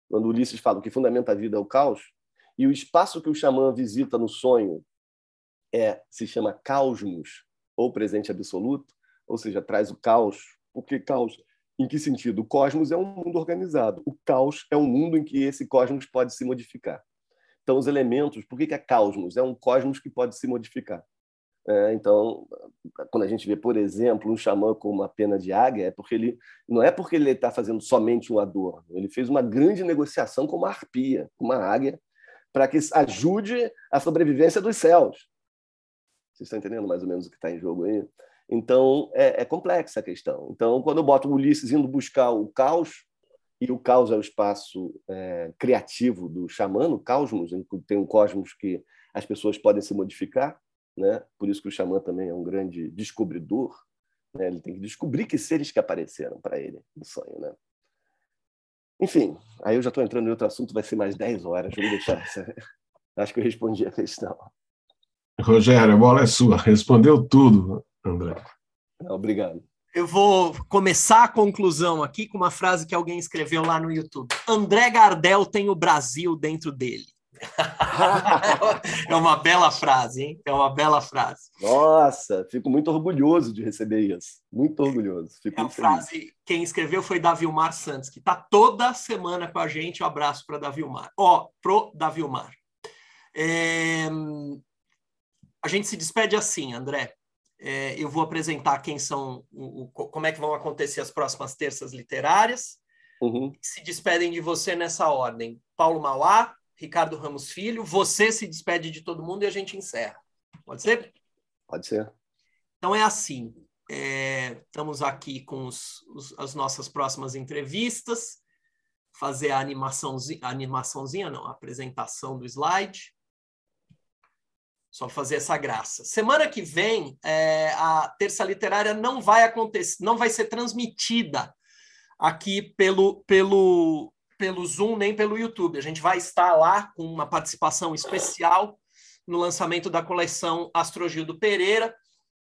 Quando Ulisses fala que fundamenta a vida é o caos, e o espaço que o xamã visita no sonho é se chama caosmos, ou presente absoluto, ou seja, traz o caos. Por que caos? Em que sentido? O cosmos é um mundo organizado. O caos é um mundo em que esse cosmos pode se modificar. Então, os elementos, por que, é cosmos? É um cosmos que pode se modificar. É, então, quando a gente vê, por exemplo, um xamã com uma pena de águia, é porque ele não é porque ele está fazendo somente um adorno. Ele fez uma grande negociação com uma arpia, com uma águia, para que ajude a sobrevivência dos céus. Vocês estão entendendo mais ou menos o que está em jogo aí? Então, é, é, complexa a questão. Então, quando eu boto o Ulisses indo buscar o caos, e o caos é o espaço é, criativo do xamã, o cosmos, tem um cosmos que as pessoas podem se modificar, né? por isso que o xamã também é um grande descobridor, né? ele tem que descobrir que seres que apareceram para ele no sonho. Né? Enfim, aí eu já estou entrando em outro assunto, vai ser mais 10 horas, vamos deixar essa... Acho que eu respondi a questão.
Rogério, a bola é sua. Respondeu tudo, André.
Obrigado.
Eu vou começar a conclusão aqui com uma frase que alguém escreveu lá no YouTube. André Gardel tem o Brasil dentro dele. é uma bela frase, hein? É uma bela frase.
Nossa, fico muito orgulhoso de receber isso. Muito orgulhoso. Fico
é a frase, quem escreveu foi Davilmar Santos, que está toda semana com a gente. Um abraço para Davilmar. Ó, oh, pro Davilmar. É... A gente se despede assim, André. É, eu vou apresentar quem são, o, o, como é que vão acontecer as próximas terças literárias. Uhum. Se despedem de você nessa ordem. Paulo Mauá, Ricardo Ramos Filho, você se despede de todo mundo e a gente encerra. Pode ser?
Pode ser.
Então é assim. É, estamos aqui com os, os, as nossas próximas entrevistas, fazer a animaçãozinha, a animaçãozinha não, a apresentação do slide. Só fazer essa graça. Semana que vem, é, a terça literária não vai acontecer, não vai ser transmitida aqui pelo, pelo, pelo Zoom nem pelo YouTube. A gente vai estar lá com uma participação especial no lançamento da coleção Astrogildo Pereira,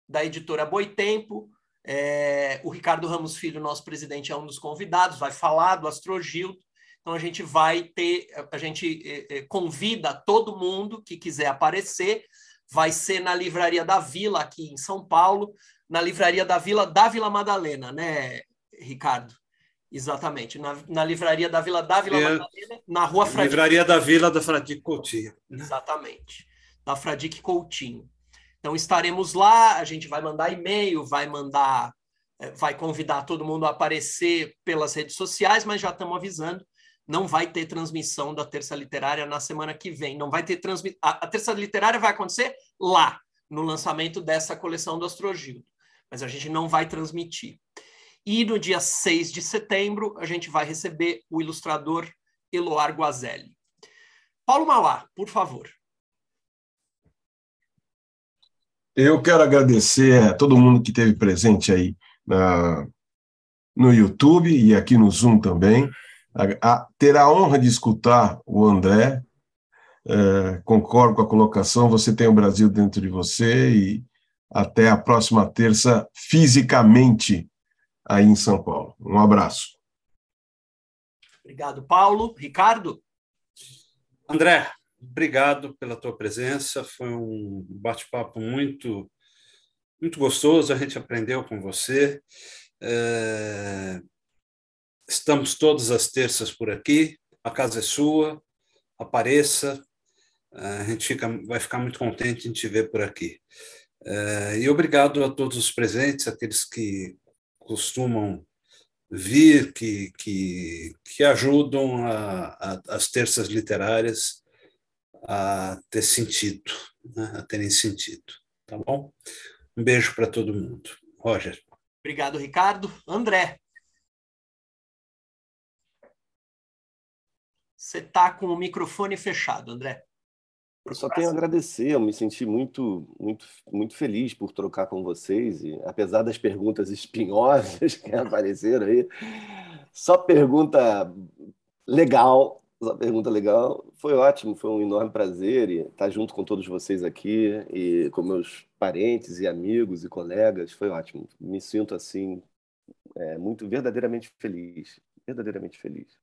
da editora Boitempo. É, o Ricardo Ramos Filho, nosso presidente, é um dos convidados, vai falar do Astrogildo. Então a gente vai ter, a gente eh, eh, convida todo mundo que quiser aparecer, vai ser na Livraria da Vila, aqui em São Paulo, na Livraria da Vila da Vila Madalena, né, Ricardo? Exatamente, na, na Livraria da Vila da Vila é, Madalena, na Rua
Fradique. Livraria da Vila da Fradique Coutinho.
Exatamente, da Fradique Coutinho. Então estaremos lá, a gente vai mandar e-mail, vai mandar, eh, vai convidar todo mundo a aparecer pelas redes sociais, mas já estamos avisando não vai ter transmissão da terça literária na semana que vem. Não vai ter transmissão. A, a terça literária vai acontecer lá, no lançamento dessa coleção do Astrogildo. Mas a gente não vai transmitir. E no dia 6 de setembro, a gente vai receber o ilustrador Eloar Guazelli. Paulo Mauá, por favor.
Eu quero agradecer a todo mundo que esteve presente aí na, no YouTube e aqui no Zoom também a, a, ter a honra de escutar o André. É, concordo com a colocação, você tem o Brasil dentro de você e até a próxima terça, fisicamente, aí em São Paulo. Um abraço.
Obrigado, Paulo. Ricardo?
André, obrigado pela tua presença. Foi um bate-papo muito, muito gostoso. A gente aprendeu com você. É, Estamos todas as terças por aqui. A casa é sua. Apareça. A gente fica, vai ficar muito contente em te ver por aqui. É, e obrigado a todos os presentes, aqueles que costumam vir, que, que, que ajudam a, a, as terças literárias a ter sentido, né? a terem sentido. Tá bom? Um beijo para todo mundo. Roger.
Obrigado, Ricardo. André. Você está com o microfone fechado, André.
Eu só tenho a agradecer, eu me senti muito, muito, muito feliz por trocar com vocês, e apesar das perguntas espinhosas que apareceram aí, só pergunta legal, só pergunta legal. Foi ótimo, foi um enorme prazer estar junto com todos vocês aqui e com meus parentes e amigos e colegas, foi ótimo. Me sinto assim, é, muito verdadeiramente feliz, verdadeiramente feliz.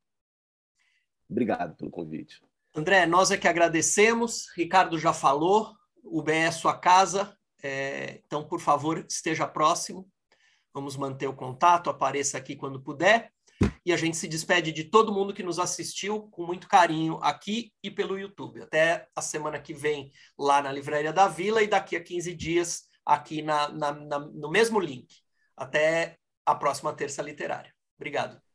Obrigado pelo convite.
André, nós é que agradecemos. Ricardo já falou, o BE é sua casa, é, então, por favor, esteja próximo. Vamos manter o contato, apareça aqui quando puder. E a gente se despede de todo mundo que nos assistiu com muito carinho aqui e pelo YouTube. Até a semana que vem lá na Livraria da Vila e daqui a 15 dias aqui na, na, na no mesmo link. Até a próxima terça literária. Obrigado.